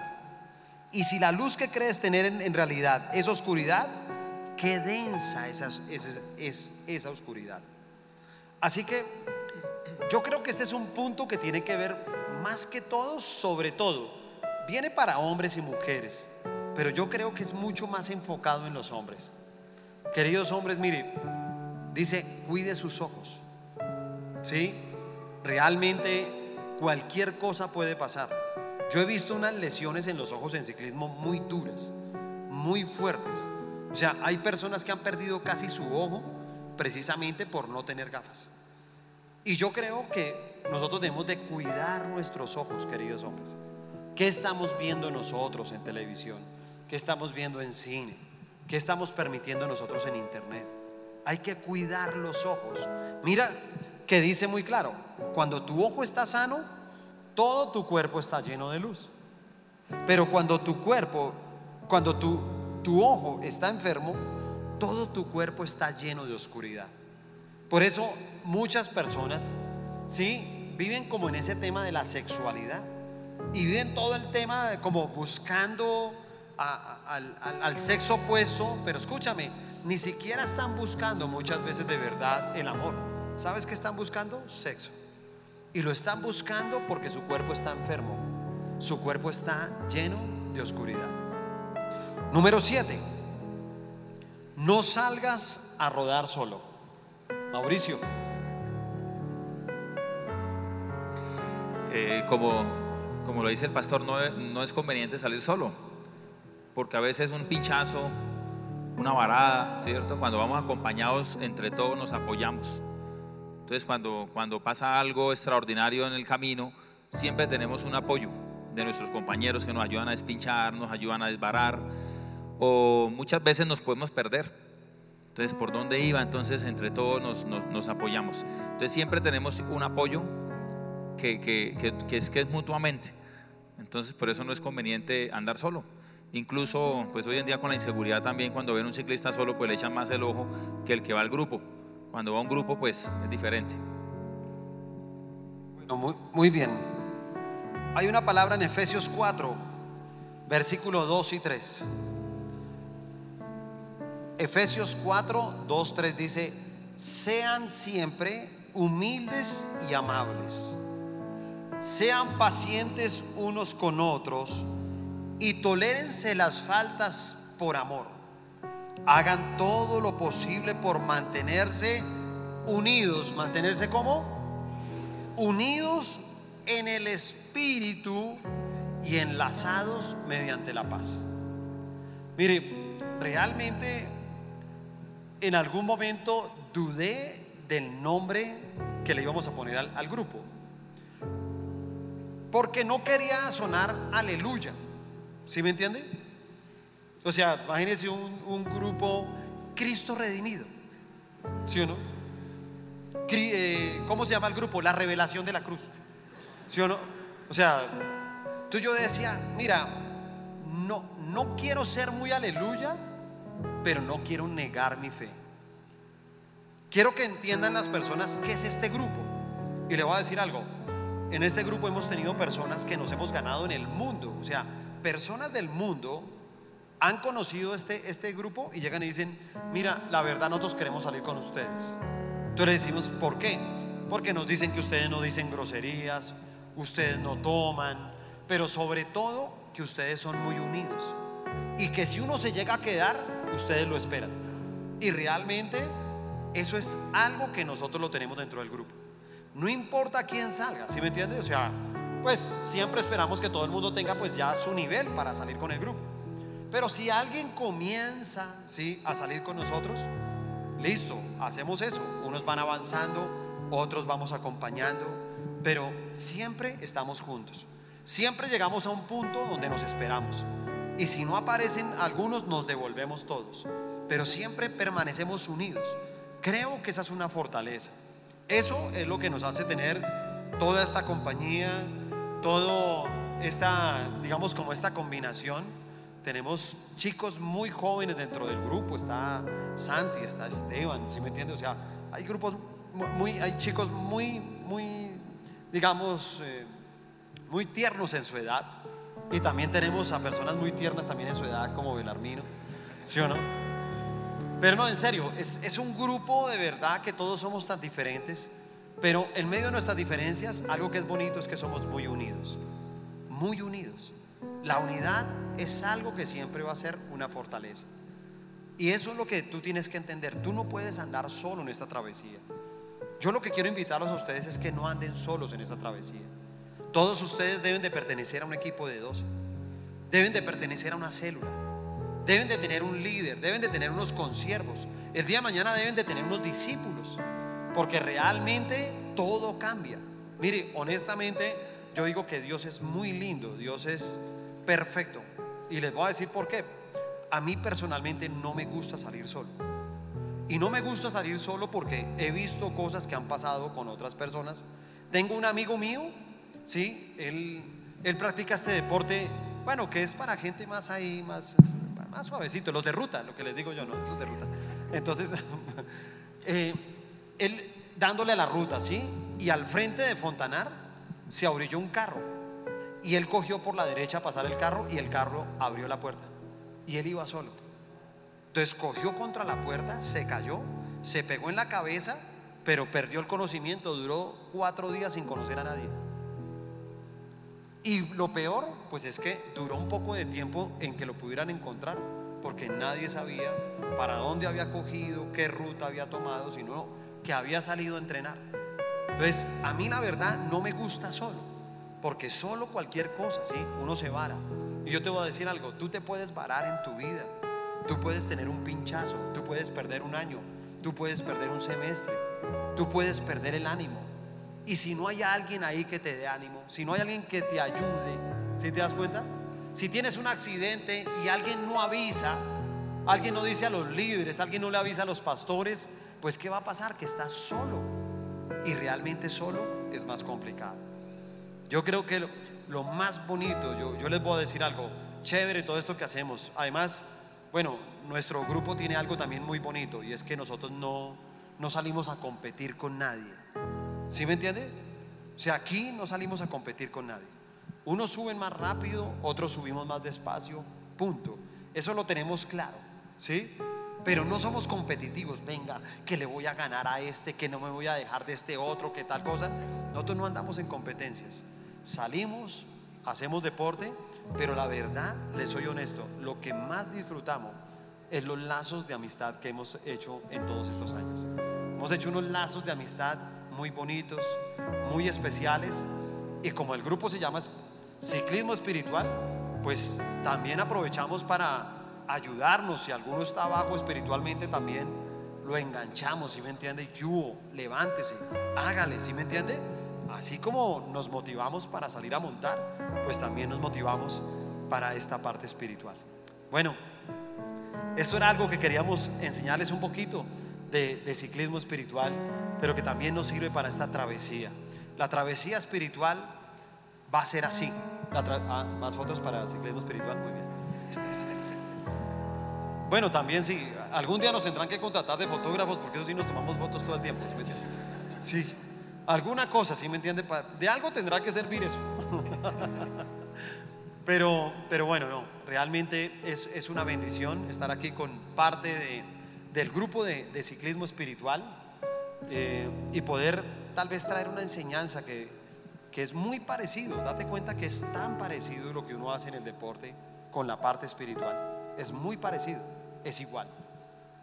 Y si la luz que crees tener en, en realidad es oscuridad, qué densa esa, es- es esa oscuridad. Así que yo creo que este es un punto que tiene que ver más que todo, sobre todo, viene para hombres y mujeres, pero yo creo que es mucho más enfocado en los hombres. Queridos hombres, mire, dice, cuide sus ojos. ¿Sí? Realmente cualquier cosa puede pasar. Yo he visto unas lesiones en los ojos en ciclismo muy duras, muy fuertes. O sea, hay personas que han perdido casi su ojo precisamente por no tener gafas. Y yo creo que nosotros debemos de cuidar nuestros ojos, queridos hombres. ¿Qué estamos viendo nosotros en televisión? ¿Qué estamos viendo en cine? ¿Qué estamos permitiendo nosotros en internet? Hay que cuidar los ojos. Mira que dice muy claro, cuando tu ojo está sano, todo tu cuerpo está lleno de luz. Pero cuando tu cuerpo, cuando tu, tu ojo está enfermo, todo tu cuerpo está lleno de oscuridad. Por eso muchas personas, ¿sí? Viven como en ese tema de la sexualidad y viven todo el tema de como buscando al- al sexo opuesto, pero escúchame, ni siquiera están buscando muchas veces de verdad el amor. ¿Sabes qué están buscando? Sexo. Y lo están buscando porque su cuerpo está enfermo, su cuerpo está lleno de oscuridad. Número 7. No salgas a rodar solo. Mauricio. Eh, como, como lo dice el pastor, no, es- no es conveniente salir solo, porque a veces un pinchazo, una varada, ¿cierto? Cuando vamos acompañados, entre todos nos apoyamos. Entonces, cuando, cuando pasa algo extraordinario en el camino, siempre tenemos un apoyo de nuestros compañeros que nos ayudan a despinchar, nos ayudan a desbarar, o muchas veces nos podemos perder. Entonces, ¿por dónde iba? Entonces, entre todos nos, apoyamos. Entonces, siempre tenemos un apoyo que, es que es mutuamente. Entonces, por eso no es conveniente andar solo. Incluso, pues hoy en día con la inseguridad también, cuando ven un ciclista solo, pues le echan más el ojo que el que va al grupo. Cuando va a un grupo, pues es diferente. Muy, muy bien. Hay una palabra en Efesios 4, versículo 2 y 3. Efesios 4, 2, 3 dice, sean siempre humildes y amables. Sean pacientes unos con otros y tolérense las faltas por amor. Hagan todo lo posible por mantenerse unidos. ¿Mantenerse como? Unidos en el espíritu y enlazados mediante la paz. Mire, realmente en algún momento dudé del nombre que le íbamos a poner al, grupo. Porque no quería sonar aleluya. ¿Sí me entiende? O sea, imagínense un, un grupo Cristo redimido. ¿Sí o no? Eh, ¿Cómo se llama el grupo? La revelación de la cruz. ¿Sí o no? O sea, tú yo decía, mira, no, no quiero ser muy aleluya, pero no quiero negar mi fe. Quiero que entiendan las personas qué es este grupo. Y le voy a decir algo. En este grupo hemos tenido personas que nos hemos ganado en el mundo. O sea, personas del mundo han conocido este, este grupo y llegan y dicen, mira, la verdad nosotros queremos salir con ustedes. Entonces le decimos, ¿por qué? Porque nos dicen que ustedes no dicen groserías, ustedes no toman, pero sobre todo que ustedes son muy unidos. Y que si uno se llega a quedar, ustedes lo esperan. Y realmente eso es algo que nosotros lo tenemos dentro del grupo. No importa quién salga, ¿sí me entiende? O sea, pues siempre esperamos que todo el mundo tenga pues ya su nivel para salir con el grupo. Pero si alguien comienza, ¿sí? a salir con nosotros, listo, hacemos eso. Unos van avanzando, otros vamos acompañando, pero siempre estamos juntos. Siempre llegamos a un punto donde nos esperamos. Y si no aparecen algunos, nos devolvemos todos. Pero siempre permanecemos unidos. Creo que esa es una fortaleza. Eso es lo que nos hace tener toda esta compañía, todo esta, digamos, como esta combinación. Tenemos chicos muy jóvenes dentro del grupo. Está Santi, está Esteban, ¿sí me entiendes? O sea, hay grupos mu- muy, hay chicos muy, muy, digamos, eh, muy tiernos en su edad. Y también tenemos a personas muy tiernas también en su edad, como Belarmino, ¿sí o no? Pero no, en serio, es, es un grupo de verdad que todos somos tan diferentes, pero en medio de nuestras diferencias, algo que es bonito es que somos muy unidos, muy unidos. La unidad es algo que siempre va a ser una fortaleza. Y eso es lo que tú tienes que entender. Tú no puedes andar solo en esta travesía. Yo lo que quiero invitarlos a ustedes es que no anden solos en esta travesía. Todos ustedes deben de pertenecer a un equipo de 12. Deben de pertenecer a una célula. Deben de tener un líder, deben de tener unos consiervos. El día de mañana deben de tener unos discípulos. Porque realmente todo cambia. Mire, honestamente, yo digo que Dios es muy lindo, Dios es perfecto. Y les voy a decir por qué. A mí personalmente no me gusta salir solo. Y no me gusta salir solo porque he visto cosas que han pasado con otras personas. Tengo un amigo mío, ¿sí? Él, él practica este deporte, bueno, que es para gente más ahí, más, más suavecito, los de ruta, lo que les digo yo, ¿no? Esos de ruta. Entonces, *laughs* eh, él dándole a la ruta, ¿sí? Y al frente de Fontanar se abrilló un carro. Y él cogió por la derecha a pasar el carro y el carro abrió la puerta. Y él iba solo. Entonces cogió contra la puerta, se cayó, se pegó en la cabeza, pero perdió el conocimiento. Duró cuatro días sin conocer a nadie. Y lo peor, pues es que duró un poco de tiempo en que lo pudieran encontrar, porque nadie sabía para dónde había cogido, qué ruta había tomado, sino que había salido a entrenar. Entonces, a mí la verdad no me gusta solo, porque solo cualquier cosa, ¿sí? Uno se vara. Y yo te voy a decir algo, tú te puedes varar en tu vida, tú puedes tener un pinchazo, tú puedes perder un año, tú puedes perder un semestre, tú puedes perder el ánimo. Y si no hay alguien ahí que te dé ánimo, si no hay alguien que te ayude, ¿sí te das cuenta? Si tienes un accidente y alguien no avisa, alguien no dice a los líderes, alguien no le avisa a los pastores, pues ¿qué va a pasar? Que estás solo. Y realmente solo es más complicado. Yo creo que lo, lo más bonito, yo, yo les voy a decir algo, chévere todo esto que hacemos. Además, bueno, nuestro grupo tiene algo también muy bonito y es que nosotros no, no salimos a competir con nadie. ¿Sí me entiende? O sea, aquí no salimos a competir con nadie. Unos suben más rápido, otros subimos más despacio, punto. Eso lo tenemos claro, ¿sí? Pero no somos competitivos, venga, que le voy a ganar a este, que no me voy a dejar de este otro, que tal cosa. Nosotros no andamos en competencias. Salimos, hacemos deporte, pero la verdad, les soy honesto, lo que más disfrutamos es los lazos de amistad que hemos hecho en todos estos años. Hemos hecho unos lazos de amistad muy bonitos, muy especiales. Y como el grupo se llama Ciclismo Espiritual, pues también aprovechamos para ayudarnos. Si alguno está abajo espiritualmente, también lo enganchamos, ¿sí me entiende? Y levántese, hágale, ¿sí me entiende? Así como nos motivamos para salir a montar, pues también nos motivamos para esta parte espiritual. Bueno, Esto era algo que queríamos enseñarles un poquito de, ciclismo espiritual, pero que también nos sirve para esta travesía. La travesía espiritual va a ser así. Ah, más fotos para ciclismo espiritual, muy bien. Bueno, también sí, algún día nos tendrán que contratar de fotógrafos porque eso sí nos tomamos fotos todo el tiempo. ¿sí? Sí, alguna cosa, ¿sí me entiende? De algo tendrá que servir eso. *laughs* Pero, pero bueno, no, realmente es, es una bendición estar aquí con parte de- del grupo de, ciclismo espiritual eh, y poder tal vez traer una enseñanza que, que es muy parecido. Date cuenta que es tan parecido lo que uno hace en el deporte con la parte espiritual. Es muy parecido, es igual.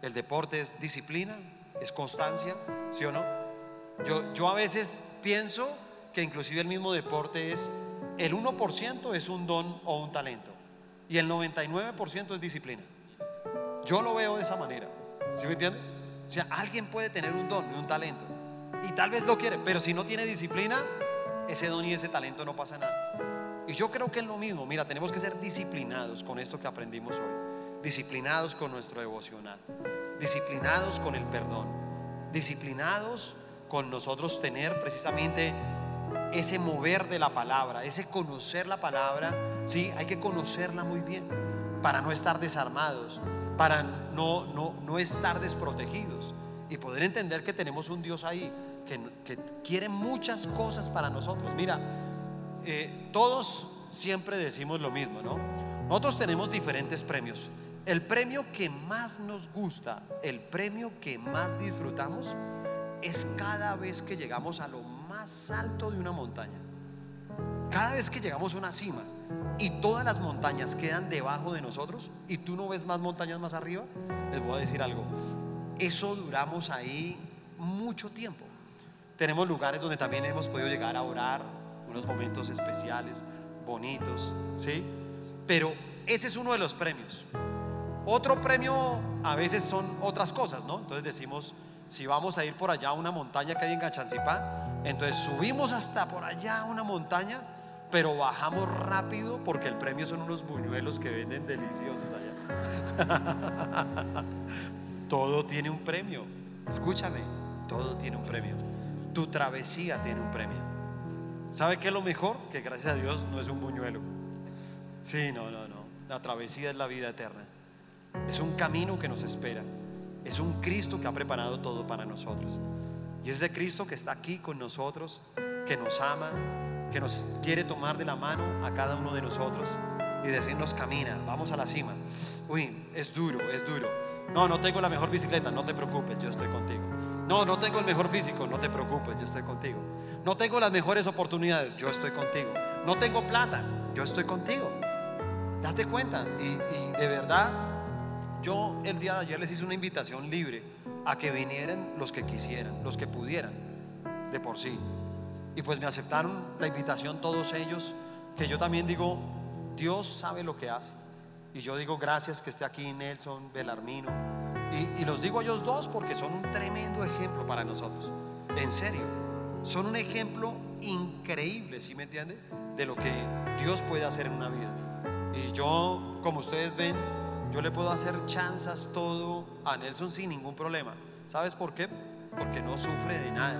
El deporte es disciplina, es constancia, ¿sí o no? Yo, yo a veces pienso que inclusive el mismo deporte es, el 1% es un don o un talento y el 99% es disciplina. Yo lo veo de esa manera, ¿sí me entiende? O sea, alguien puede tener un don y un talento y tal vez lo quiere, pero si no tiene disciplina, ese don y ese talento no pasa nada. Y yo creo que es lo mismo, mira, tenemos que ser disciplinados con esto que aprendimos hoy, disciplinados con nuestro devocional, disciplinados con el perdón, disciplinados con nosotros tener precisamente ese mover de la palabra, ese conocer la palabra, sí, hay que conocerla muy bien para no estar desarmados, para no, no, no estar desprotegidos y poder entender que tenemos un Dios ahí que, que quiere muchas cosas para nosotros. Mira, eh, todos siempre decimos lo mismo, ¿no? Nosotros tenemos diferentes premios. El premio que más nos gusta, el premio que más disfrutamos, es cada vez que llegamos a lo más alto de una montaña. Cada vez que llegamos a una cima y todas las montañas quedan debajo de nosotros y tú no ves más montañas más arriba, les voy a decir algo. Eso duramos ahí mucho tiempo. Tenemos lugares donde también hemos podido llegar a orar, unos momentos especiales, bonitos, ¿sí? Pero ese es uno de los premios. Otro premio a veces son otras cosas, ¿no? Entonces decimos, si vamos a ir por allá a una montaña que hay en Gachancipá, entonces subimos hasta por allá a una montaña, pero bajamos rápido porque el premio son unos buñuelos que venden deliciosos allá. *laughs* todo tiene un premio. Escúchame, todo tiene un premio. Tu travesía tiene un premio. ¿Sabe qué es lo mejor? Que gracias a Dios no es un buñuelo. Sí, no, no, no. La travesía es la vida eterna. Es un camino que nos espera. Es un Cristo que ha preparado todo para nosotros. Y es ese Cristo que está aquí con nosotros, que nos ama, que nos quiere tomar de la mano a cada uno de nosotros y decirnos camina, vamos a la cima. Uy, es duro, es duro. No, no tengo la mejor bicicleta, no te preocupes, yo estoy contigo. No, no tengo el mejor físico, no te preocupes, yo estoy contigo. No tengo las mejores oportunidades, yo estoy contigo. No tengo plata, yo estoy contigo. Date cuenta y, de verdad yo el día de ayer les hice una invitación libre a que vinieran los que quisieran, los que pudieran, de por sí. Y pues me aceptaron la invitación todos ellos, que yo también digo, Dios sabe lo que hace. Y yo digo gracias que esté aquí Nelson, Belarmino. Y, los digo a ellos dos porque son un tremendo ejemplo para nosotros. En serio, son un ejemplo increíble, ¿sí me entiende? De lo que Dios puede hacer en una vida. Y yo, como ustedes ven, yo le puedo hacer chanzas todo a Nelson sin ningún problema. ¿Sabes por qué? Porque no sufre de nada.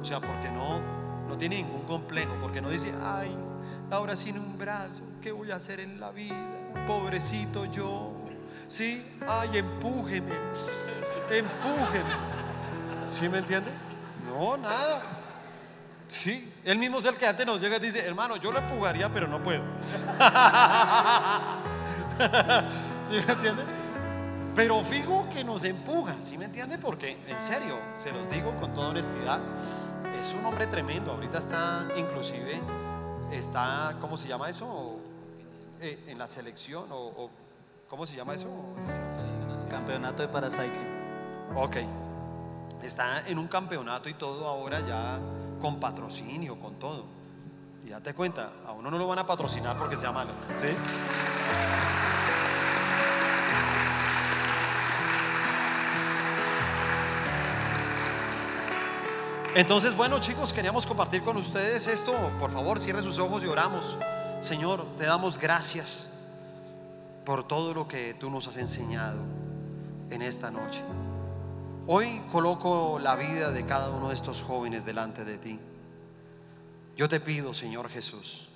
O sea, porque no, no tiene ningún complejo. Porque no dice, ay, ahora sin un brazo, ¿qué voy a hacer en la vida? Pobrecito yo. Sí, ay, empújeme. Empújeme. ¿Sí me entiende? No, nada. Sí, él mismo es el que antes nos llega y dice, hermano, yo lo empujaría, pero no puedo. *laughs* ¿Sí me entiende? Pero fijo que nos empuja, ¿sí me entiende? Porque en serio, se los digo con toda honestidad, es un hombre tremendo. Ahorita está, inclusive, está, ¿cómo se llama eso? Eh, en la selección o, o- ¿cómo se llama eso? Campeonato de Paracycling. Ok. Está en un campeonato y todo ahora ya con patrocinio, con todo. Y date cuenta, a uno no lo van a patrocinar porque sea malo, ¿sí? Entonces, bueno chicos, queríamos compartir con ustedes esto. Por favor, cierre sus ojos y oramos. Señor, te damos gracias. por todo lo que tú nos has enseñado en esta noche. Hoy coloco la vida de cada uno de estos jóvenes delante de ti. Yo te pido, Señor Jesús,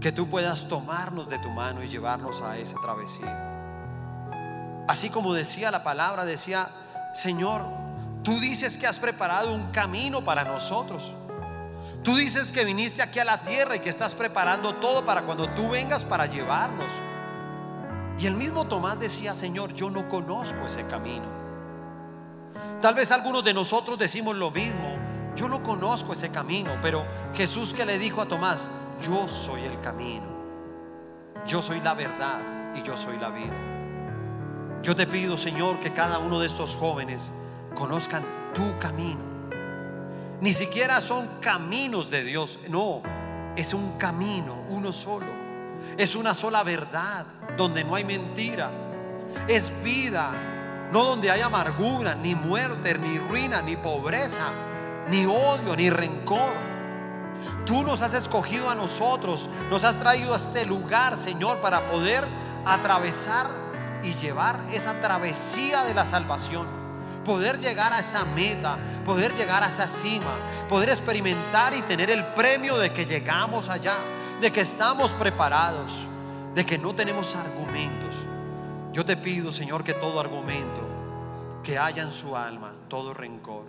que tú puedas tomarnos de tu mano y llevarnos a esa travesía. Así como decía la palabra, decía, Señor, tú dices que has preparado un camino para nosotros. Tú dices que viniste aquí a la tierra y que estás preparando todo para cuando tú vengas para llevarnos. Y el mismo Tomás decía, Señor, yo no conozco ese camino. Tal vez algunos de nosotros decimos lo mismo, yo no conozco ese camino, pero Jesús que le dijo a Tomás, yo soy el camino, yo soy la verdad y yo soy la vida. Yo te pido, Señor, que cada uno de estos jóvenes conozcan tu camino. Ni siquiera son caminos de Dios, no, es un camino, uno solo. Es una sola verdad, donde no hay mentira. Es vida, no donde hay amargura, ni muerte, ni ruina, ni pobreza, ni odio, ni rencor. Tú nos has escogido a nosotros, nos has traído a este lugar, Señor, para poder atravesar y llevar esa travesía de la salvación. Poder llegar a esa meta, poder llegar a esa cima, poder experimentar y tener el premio de que llegamos allá, de que estamos preparados, de que no tenemos argumentos. Yo te pido, Señor, que todo argumento que haya en su alma, todo rencor,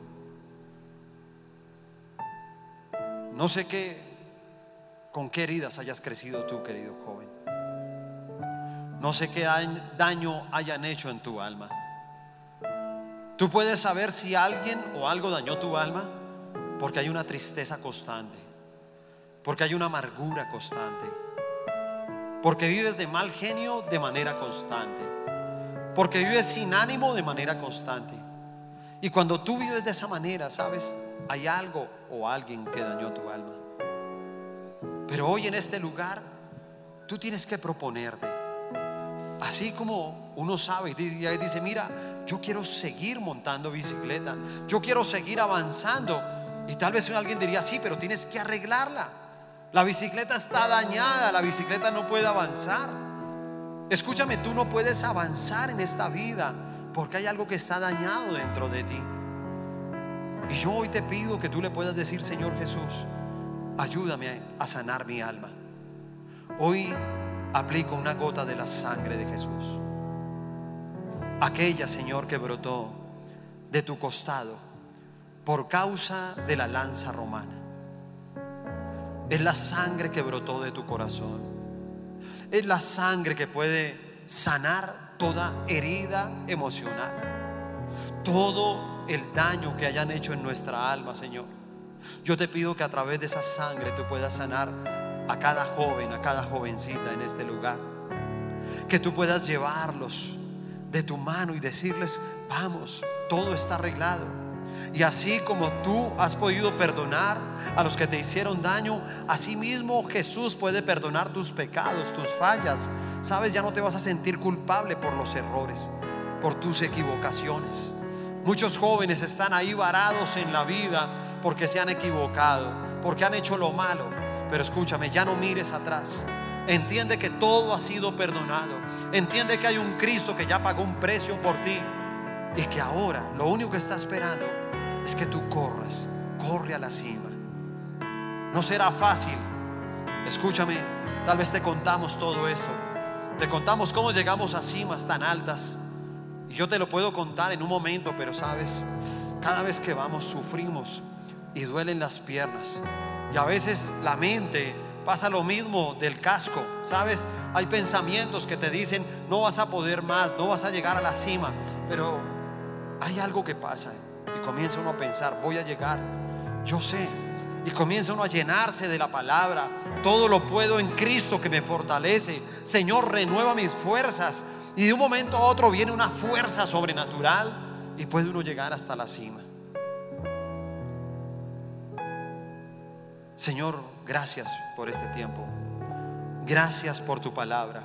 no sé qué, con qué heridas hayas crecido tú, querido joven. No sé qué daño hayan hecho en tu alma. Tú puedes saber si alguien o algo dañó tu alma porque hay una tristeza constante, porque hay una amargura constante, porque vives de mal genio de manera constante, porque vives sin ánimo de manera constante. Y cuando tú vives de esa manera, sabes, hay algo o alguien que dañó tu alma. Pero hoy en este lugar, tú tienes que proponerte. Así como uno sabe y dice, mira, yo quiero seguir montando bicicleta, yo quiero seguir avanzando. Y tal vez alguien diría, sí, pero tienes que arreglarla. La bicicleta está dañada, la bicicleta no puede avanzar. Escúchame, tú no puedes avanzar en esta vida porque hay algo que está dañado dentro de ti. Y yo hoy te pido que tú le puedas decir, Señor Jesús, ayúdame a sanar mi alma. Hoy aplico una gota de la sangre de Jesús. Aquella, Señor, que brotó de tu costado por causa de la lanza romana. Es la sangre que brotó de tu corazón. Es la sangre que puede sanar toda herida emocional. Todo el daño que hayan hecho en nuestra alma, Señor. Yo te pido que a través de esa sangre tú puedas sanar a cada joven, a cada jovencita en este lugar. Que tú puedas llevarlos de tu mano y decirles, vamos, todo está arreglado. Y así como tú has podido perdonar a los que te hicieron daño, así mismo Jesús puede perdonar tus pecados, tus fallas. Sabes, ya no te vas a sentir culpable por los errores, por tus equivocaciones. Muchos jóvenes están ahí varados en la vida porque se han equivocado, porque han hecho lo malo. Pero escúchame, ya no mires atrás. Entiende que todo ha sido perdonado. Entiende que hay un Cristo que ya pagó un precio por ti. Y que ahora lo único que está esperando es que tú corras. Corre a la cima. No será fácil. Escúchame, tal vez te contamos todo esto. Te contamos cómo llegamos a cimas tan altas. Y yo te lo puedo contar en un momento, pero sabes, cada vez que vamos sufrimos y duelen las piernas. Y a veces la mente pasa lo mismo del casco, ¿sabes? Hay pensamientos que te dicen, no vas a poder más, no vas a llegar a la cima, pero hay algo que pasa y comienza uno a pensar, voy a llegar, yo sé, y comienza uno a llenarse de la palabra, todo lo puedo en Cristo que me fortalece, Señor, renueva mis fuerzas, y de un momento a otro viene una fuerza sobrenatural y puede uno llegar hasta la cima. Señor, Gracias por este tiempo. Gracias por tu palabra.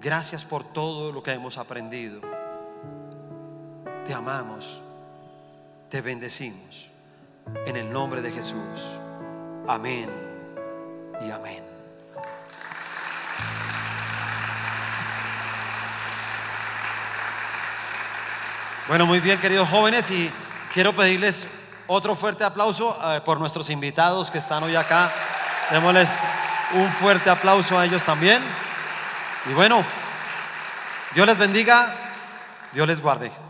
Gracias por todo lo que hemos aprendido. Te amamos. Te bendecimos. En el nombre de Jesús. Amén y amén. Bueno, muy bien, queridos jóvenes, y quiero pedirles otro fuerte aplauso eh, por nuestros invitados que están hoy acá. Démosles un fuerte aplauso a ellos también. Y bueno, Dios les bendiga, Dios les guarde.